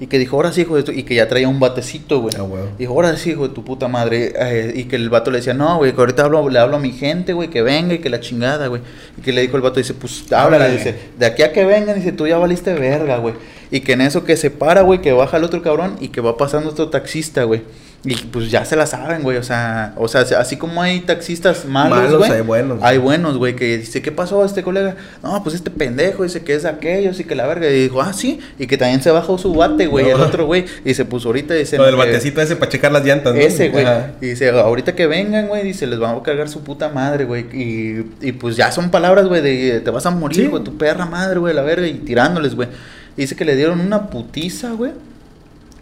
Y que dijo, ahora sí, hijo de tu-", Y que ya traía un batecito, güey. Ah. Dijo, ahora sí, hijo de tu puta madre. eh, y que el vato le decía, no, güey, que ahorita hablo, le hablo a mi gente, güey, que venga y que la chingada, güey. Y que le dijo el vato, dice, pues háblale, Háblale. dice, de aquí a que vengan, dice, tú ya valiste verga, güey. Y que en eso que se para, güey, que baja el otro cabrón y que va pasando otro taxista, güey. Y pues ya se la saben, güey, o sea, o sea, así como hay taxistas malos, Malos, güey. hay buenos. Hay buenos, güey, que dice, ¿qué pasó este colega? No, pues este pendejo, dice que es aquello, y que la verga. Y dijo, ah, sí, y que también se bajó su bate, güey, No. el otro, güey. Y dice, pues ahorita dice... Lo del que- batecito ese para checar las llantas, ¿no? ese, güey. Ajá. Y dice, ahorita que vengan, güey, dice, les vamos a cargar su puta madre, güey. Y, y pues ya son palabras, güey, de te vas a morir, Sí. güey, tu perra madre, güey, la verga, y tirándoles, güey. Y dice que le dieron una putiza, güey.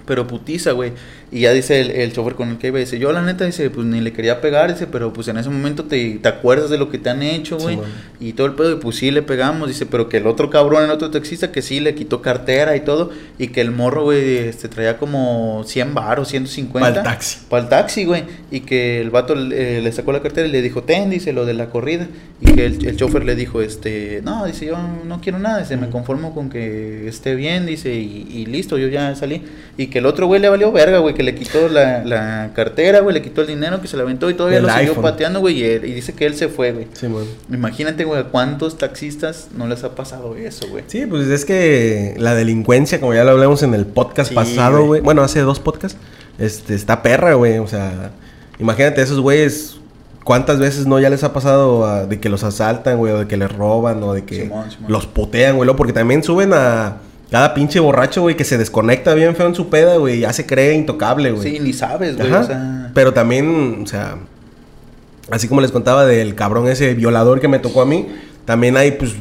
Pero putiza, güey. Y ya dice el, el chofer con el que iba, dice, yo la neta, dice, pues ni le quería pegar, dice, pero pues en ese momento te, te acuerdas de lo que te han hecho, güey. Sí, y todo el pedo, y pues sí le pegamos, dice, pero que el otro cabrón, el otro taxista, que sí le quitó cartera y todo, y que el morro, güey, este, traía como 100 baros, 150. Pa'l taxi. Para el taxi, güey. Y que el vato eh, le sacó la cartera y le dijo, ten, dice, lo de la corrida. Y que el, el chofer le dijo, este, no, dice, yo no quiero nada, dice, me conformo con que esté bien, dice, y, y listo, yo ya salí. Y que el otro güey le valió verga, güey, que le quitó la, la cartera, güey, le quitó el dinero, que se la aventó y todavía El lo siguió iPhone. pateando, güey, y, él- y dice que él se fue, güey. Simón. Imagínate, güey, a cuántos taxistas no les ha pasado eso, güey. Sí, pues es que la delincuencia, como ya lo hablamos en el podcast Sí, pasado, güey. Bueno, hace dos podcasts. Este, está perra, güey. O sea, imagínate esos güeyes. ¿Cuántas veces no ya les ha pasado ah, de que los asaltan, güey? O de que les roban, o de que Simón, Simón. los putean, güey. Porque también suben a cada pinche borracho, güey, que se desconecta bien feo en su peda, güey. Ya se cree intocable, güey. Sí, ni sabes, güey, o sea... Pero también, o sea, así como les contaba del cabrón ese violador que me tocó a mí, también hay pues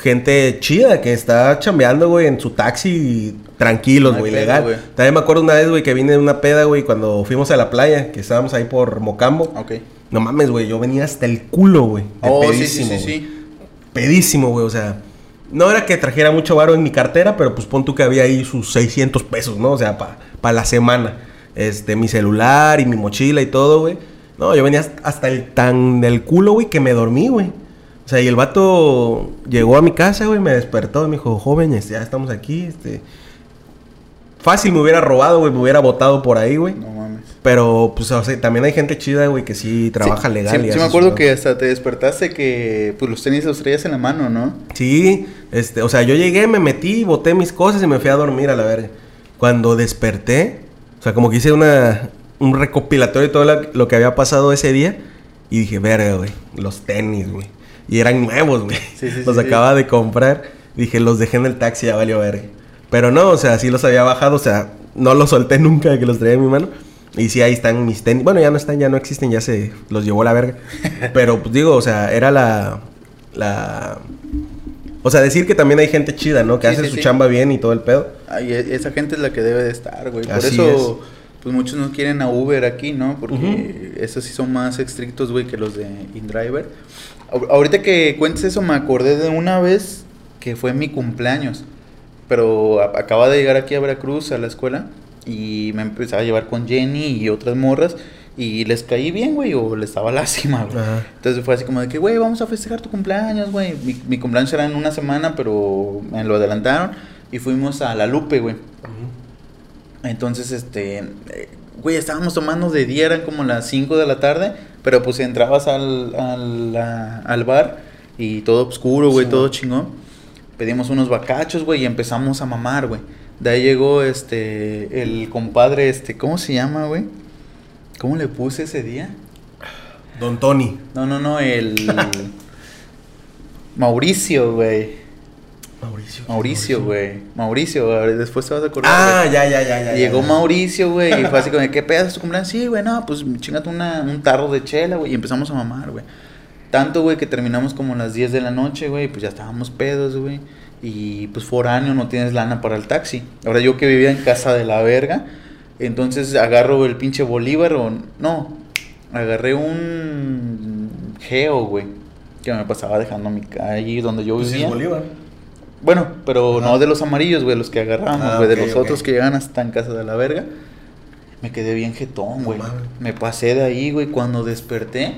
gente chida que está chambeando, güey, en su taxi tranquilos, güey, legal. güey. También me acuerdo una vez, güey, que vine de una peda, güey, cuando fuimos a la playa, que estábamos ahí por Mocambo. Ok. No mames, güey, yo venía hasta el culo, güey. Oh, sí, sí, sí, sí. Pedísimo, güey, o sea, no era que trajera mucho varo en mi cartera, pero pues pon tú que había ahí sus 600 pesos, ¿no? O sea, para la semana. Este, mi celular y mi mochila y todo, güey. No, yo venía hasta- el tan del culo, güey, que me dormí, güey. O sea, y el vato llegó a mi casa, güey, me despertó y me dijo, joven, este, ya estamos aquí, este... Fácil me hubiera robado, güey, me hubiera botado por ahí, güey. No. Pero, pues, o sea, también hay gente chida, güey, que sí trabaja Sí, legal. Sí, y sí me acuerdo que hasta te despertaste que pues los tenis los traías en la mano, ¿no? Sí, este, o sea, yo llegué, me metí, boté mis cosas y me fui a dormir a la verga. Cuando desperté, o sea, como que hice una, un recopilatorio de todo la- lo que había pasado ese día y dije, verga, güey, los tenis, güey. Y eran nuevos, güey. Sí, sí, los acababa de comprar. Dije, los dejé en el taxi, ya valió verga. Pero no, o sea, sí los había bajado, o sea, no los solté (laughs) nunca de que los traía en mi mano. Y sí, ahí están mis tenis. Bueno, ya no están, ya no existen, ya se los llevó la verga. (laughs) Pero, pues digo, o sea, era la. La. O sea, decir que también hay gente chida, ¿no? Que Sí, hace sí, su sí. chamba bien y todo el pedo. Ay, e- esa gente es la que debe de estar, güey. Por Así eso, pues muchos no quieren a Uber aquí, ¿no? Porque esos sí son más estrictos, güey, que los de InDriver. Ahor- Ahorita que cuentes eso, me acordé de una vez que fue mi cumpleaños. Pero acaba de llegar aquí a Veracruz, a la escuela, y me empezaba a llevar con Jenny y otras morras. Y les caí bien, güey, o les daba (laughs) lástima, güey. Ajá. Entonces fue así como de que, güey, vamos a festejar tu cumpleaños, güey. Mi, mi cumpleaños era en una semana, pero me lo adelantaron. Y fuimos a La Lupe, güey. Entonces, este, eh, güey, estábamos tomando de día, eran como las 5 de la tarde, pero pues entrabas al, al, a- al bar y todo oscuro, güey, Sí, todo chingón. Pedimos unos bacachos, güey, y empezamos a mamar, güey. De ahí llegó, este, el compadre, este, ¿cómo se llama, güey? ¿Cómo le puse ese día? Don Tony. No, no, no, el... Mauricio, güey. Mauricio. Mauricio, güey. Mauricio, después te vas a acordar. Ah, ya, ya, ya, ya. Llegó ya. Mauricio, güey, y fue así como, (laughs) ¿qué pedas tu cumpleaños? Sí, güey, no, pues chingate una, un tarro de chela, güey, y empezamos a mamar, güey. Tanto, güey, que terminamos como a las 10 de la noche, güey, pues ya estábamos pedos, güey. Y pues foráneo, no tienes lana para el taxi. Ahora yo que vivía en casa de la verga, entonces agarro el pinche Bolívar o... No, agarré un Geo, güey, que me pasaba dejando mi calle donde yo Pues vivía. Bolívar. Bueno, pero Ajá. no de los amarillos, güey, los que agarramos, Ah, güey, de los otros que llegan hasta en casa de la verga. Me quedé bien jetón, güey. Me pasé de ahí, güey, cuando desperté.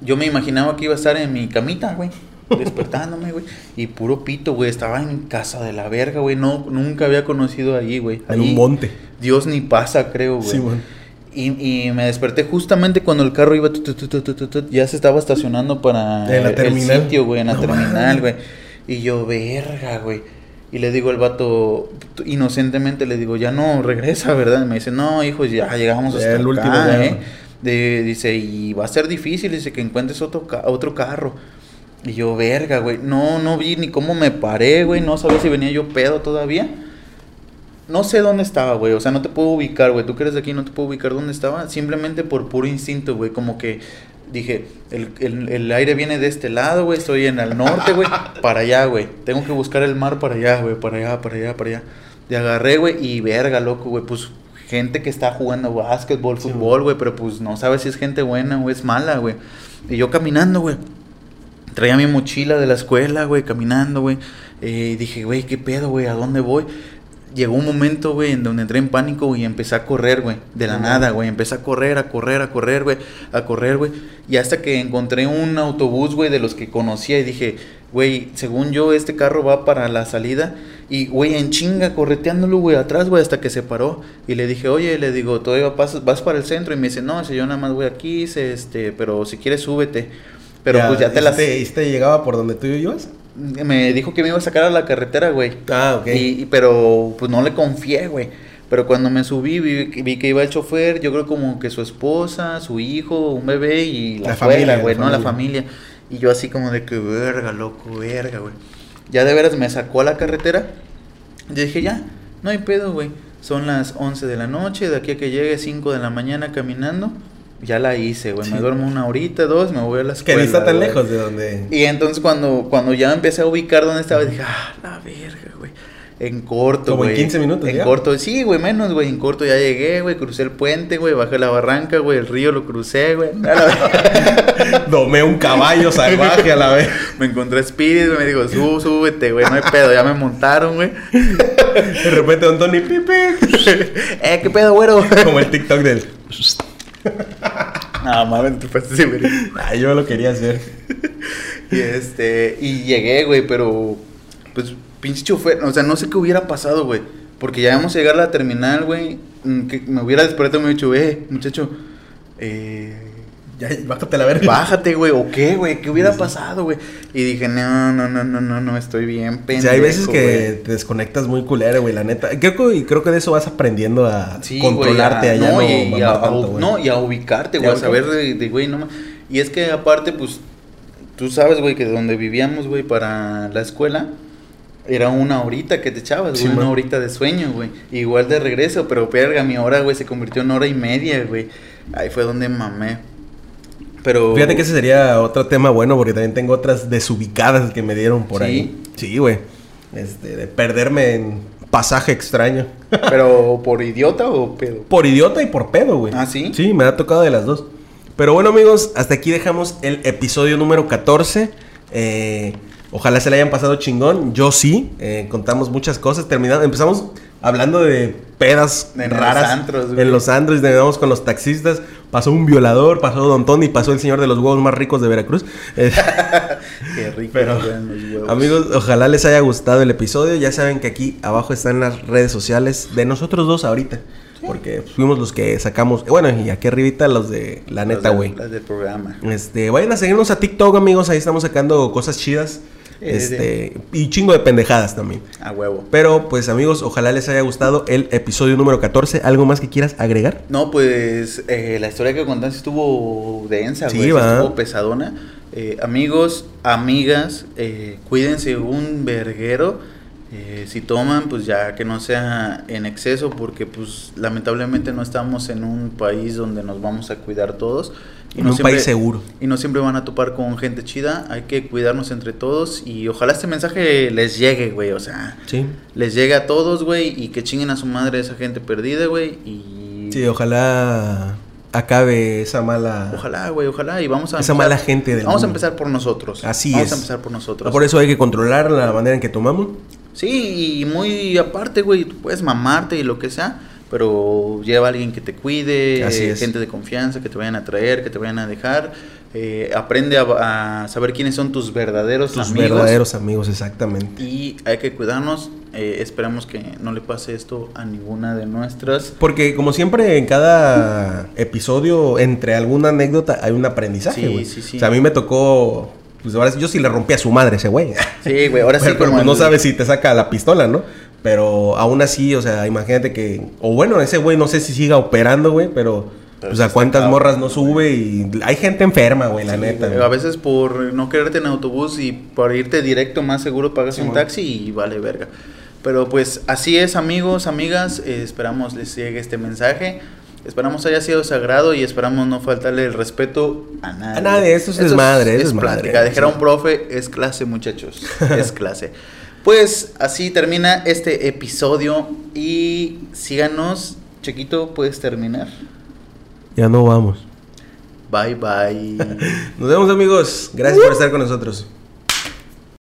Yo me imaginaba que iba a estar en mi camita, güey. (laughs) Despertándome, güey. Y puro pito, güey. Estaba en casa de la verga, güey. No, nunca había conocido ahí, güey. En un monte. Dios ni pasa, creo, güey. Sí, bueno. Y, y me desperté justamente cuando el carro iba, tu, tu, tu, tu, tu, tu, tu, ya se estaba estacionando para En la el terminal. sitio, güey, en la No terminal, güey. Y yo, verga, güey. Y le digo al vato, inocentemente le digo, ya no regresa, ¿verdad? Y me dice, no, hijo, ya llegamos hasta el acá, último. ¿eh? De- dice, y va a ser difícil, dice, que encuentres otro, ca- otro carro. Y yo, verga, güey, no, no vi ni cómo me paré, güey, no sabía si venía yo pedo todavía. No sé dónde estaba, güey. O sea, no te puedo ubicar, güey. Tú que eres de aquí, no te puedo ubicar dónde estaba. Simplemente por puro instinto, güey. Como que dije, el, el- el aire viene de este lado, güey. Estoy en el norte, güey. Para allá, güey. Tengo que buscar el mar para allá, güey. Para allá, para allá, para allá. Y agarré, güey. Y verga, loco, güey. Pues gente que está jugando básquetbol, fútbol, güey. Pero pues no sabes si es gente buena o es mala, güey. Y yo caminando, güey. Traía mi mochila de la escuela, güey, caminando, güey. Eh, y dije, güey, ¿qué pedo, güey? ¿A dónde voy? Llegó un momento, güey, en donde entré en pánico güey, y empecé a correr, güey. De la nada, güey. Empecé a correr, a correr, a correr, güey. A correr, güey. Y hasta que encontré un autobús, güey, de los que conocía y dije, güey, según yo, este carro va para la salida. Y, güey, en chinga, correteándolo, güey, atrás, güey, hasta que se paró. Y le dije, oye, le digo, ¿todavía vas, vas para el centro? Y me dice, no, si yo nada más voy aquí, dice, este, pero si quieres, súbete. Pero pues ya te las... ¿Este, este llegaba por donde tú ibas? Me dijo que me iba a sacar a la carretera, güey. Ah, ok. Y, y- pero pues no le confié, güey. Pero cuando me subí, vi, vi que iba el chofer, yo creo como que su esposa, su hijo, un bebé y la, La abuela, familia, güey, ¿no? La familia. familia. Y yo así como de que verga, loco, verga, güey. Ya de veras me sacó a la carretera. Yo dije, ya, no hay pedo, güey. Son las 11 de la noche, de aquí a que llegue 5 de la mañana caminando. Ya la hice, güey. Me duermo una horita, dos, me voy a la Que escuela. ni está tan güey. lejos de donde. Y entonces cuando, cuando ya empecé a ubicar dónde estaba, dije, ah, la verga, güey. En corto, Como en güey. 15 minutos En ya. corto, sí, güey, menos, güey. En corto ya llegué, güey. Crucé el puente, güey. Bajé la barranca, güey. El río lo crucé, güey. (laughs) Domé un caballo salvaje a la vez. (laughs) me encontré Spirit, güey. Me dijo, sub, súbete, güey. No hay pedo. Ya me montaron, güey. De repente Don Tony pipi. (laughs) eh, qué pedo, güero. Como el TikTok del. (laughs) Te pasaste de verga. Ay, yo lo quería hacer. Y este, y llegué, güey, pero pues pinche chofer, o sea, no sé qué hubiera pasado, güey, porque ya íbamos a llegar a la terminal, güey, mm, que me hubiera despertado y me hubiera dicho, eh, muchacho, eh, Ya, bájate la verga. bájate, güey, o qué, güey, qué hubiera pasado, güey, y dije, no, no, no, no, no, no, estoy bien O pendejo, sea, hay veces que güey". te desconectas muy culero, güey, la neta. Creo que, y creo que de eso vas aprendiendo a Sí, controlarte allá, no, no, y, a, a- tanto, güey. no, y a ubicarte, ¿Y güey, a saber de, güey, no Y es que aparte, pues, tú sabes, güey, que donde vivíamos, güey, para la escuela, era una horita que te echabas, güey, Sí, una man. horita de sueño, güey. Igual de regreso, pero verga, mi hora, güey, se convirtió en hora y media, güey. Ahí fue donde mamé. Pero. Fíjate que ese sería otro tema bueno porque también tengo otras desubicadas que me dieron por ¿Sí? ahí. Sí, güey. Este, de perderme en pasaje extraño. (laughs) ¿Pero por idiota o pedo? por idiota y por pedo, güey. ¿Ah, sí? Sí, me ha tocado de las dos. Pero bueno, amigos, hasta aquí dejamos el episodio número 14. Eh, ojalá se le hayan pasado chingón. Yo sí. eh, contamos muchas cosas. Terminamos, empezamos hablando de pedas En los raras. antros, güey. en los antros. Terminamos con los taxistas. Pasó un violador, pasó Don Tony, pasó el señor de los huevos más ricos de Veracruz. (laughs) Qué rico Pero, eran los huevos. Amigos, ojalá les haya gustado el episodio. Ya saben que aquí abajo están las redes sociales de nosotros dos ahorita. Porque fuimos los que sacamos. Bueno, y aquí arribita los de la neta, güey. Las del programa. Este, vayan a seguirnos a TikTok, amigos. Ahí estamos sacando cosas chidas. Eh, Este, y chingo de pendejadas también. A huevo. Pero, pues, amigos, ojalá les haya gustado el episodio número 14. ¿Algo más que quieras agregar? No, pues eh, la historia que contaste estuvo densa, Sí, güey. va. Estuvo pesadona. Eh, amigos, amigas, eh, cuídense un verguero. Eh, si toman, pues ya que no sea en exceso, porque pues lamentablemente no estamos en un país donde nos vamos a cuidar todos. En un país seguro. Y no siempre van a topar con gente chida. Hay que cuidarnos entre todos. Y ojalá este mensaje les llegue, güey. O sea, Sí. les llegue a todos, güey. Y que chinguen a su madre esa gente perdida, güey. Y Sí, ojalá acabe esa mala. Ojalá, güey, ojalá. Y vamos a Esa mala gente del Vamos a empezar por nosotros. Así vamos es. a empezar por nosotros. Por eso hay que controlar la manera en que tomamos. Sí, y muy aparte, güey, tú puedes mamarte y lo que sea, pero lleva a alguien que te cuide, Así eh, es. gente de confianza que te vayan a traer, que te vayan a dejar. eh, aprende a, a saber quiénes son tus verdaderos Tus amigos. verdaderos amigos, exactamente. Y hay que cuidarnos. eh, esperemos que no le pase esto a ninguna de nuestras. Porque como siempre en cada episodio, entre alguna anécdota, hay un aprendizaje, Sí, sí, sí. O sea, a mí me tocó... Pues ahora sí, yo sí le rompí a su madre ese güey. Sí, güey, ahora (laughs) sí. Pero, pues no sabes si te saca la pistola, ¿no? Pero aún así, o sea, imagínate que... O bueno, ese güey no sé si siga operando, güey, pero... O sea, está cuántas morras no sube y... Hay gente enferma, güey, la Sí, neta. güey. A veces por no quererte en autobús y por irte directo más seguro pagas un taxi y vale verga. Pero pues así es amigos, amigas, eh, esperamos les llegue este mensaje. Esperamos haya sido sagrado y esperamos no faltarle el respeto a nadie. A nadie, esto es desmadre, es es desmadre. plática. Dijera un profe, es clase muchachos, (laughs) es clase. Pues así termina este episodio y síganos. Chiquito, puedes terminar. Ya no vamos. Bye bye. (laughs) Nos vemos, amigos. Gracias por estar con nosotros.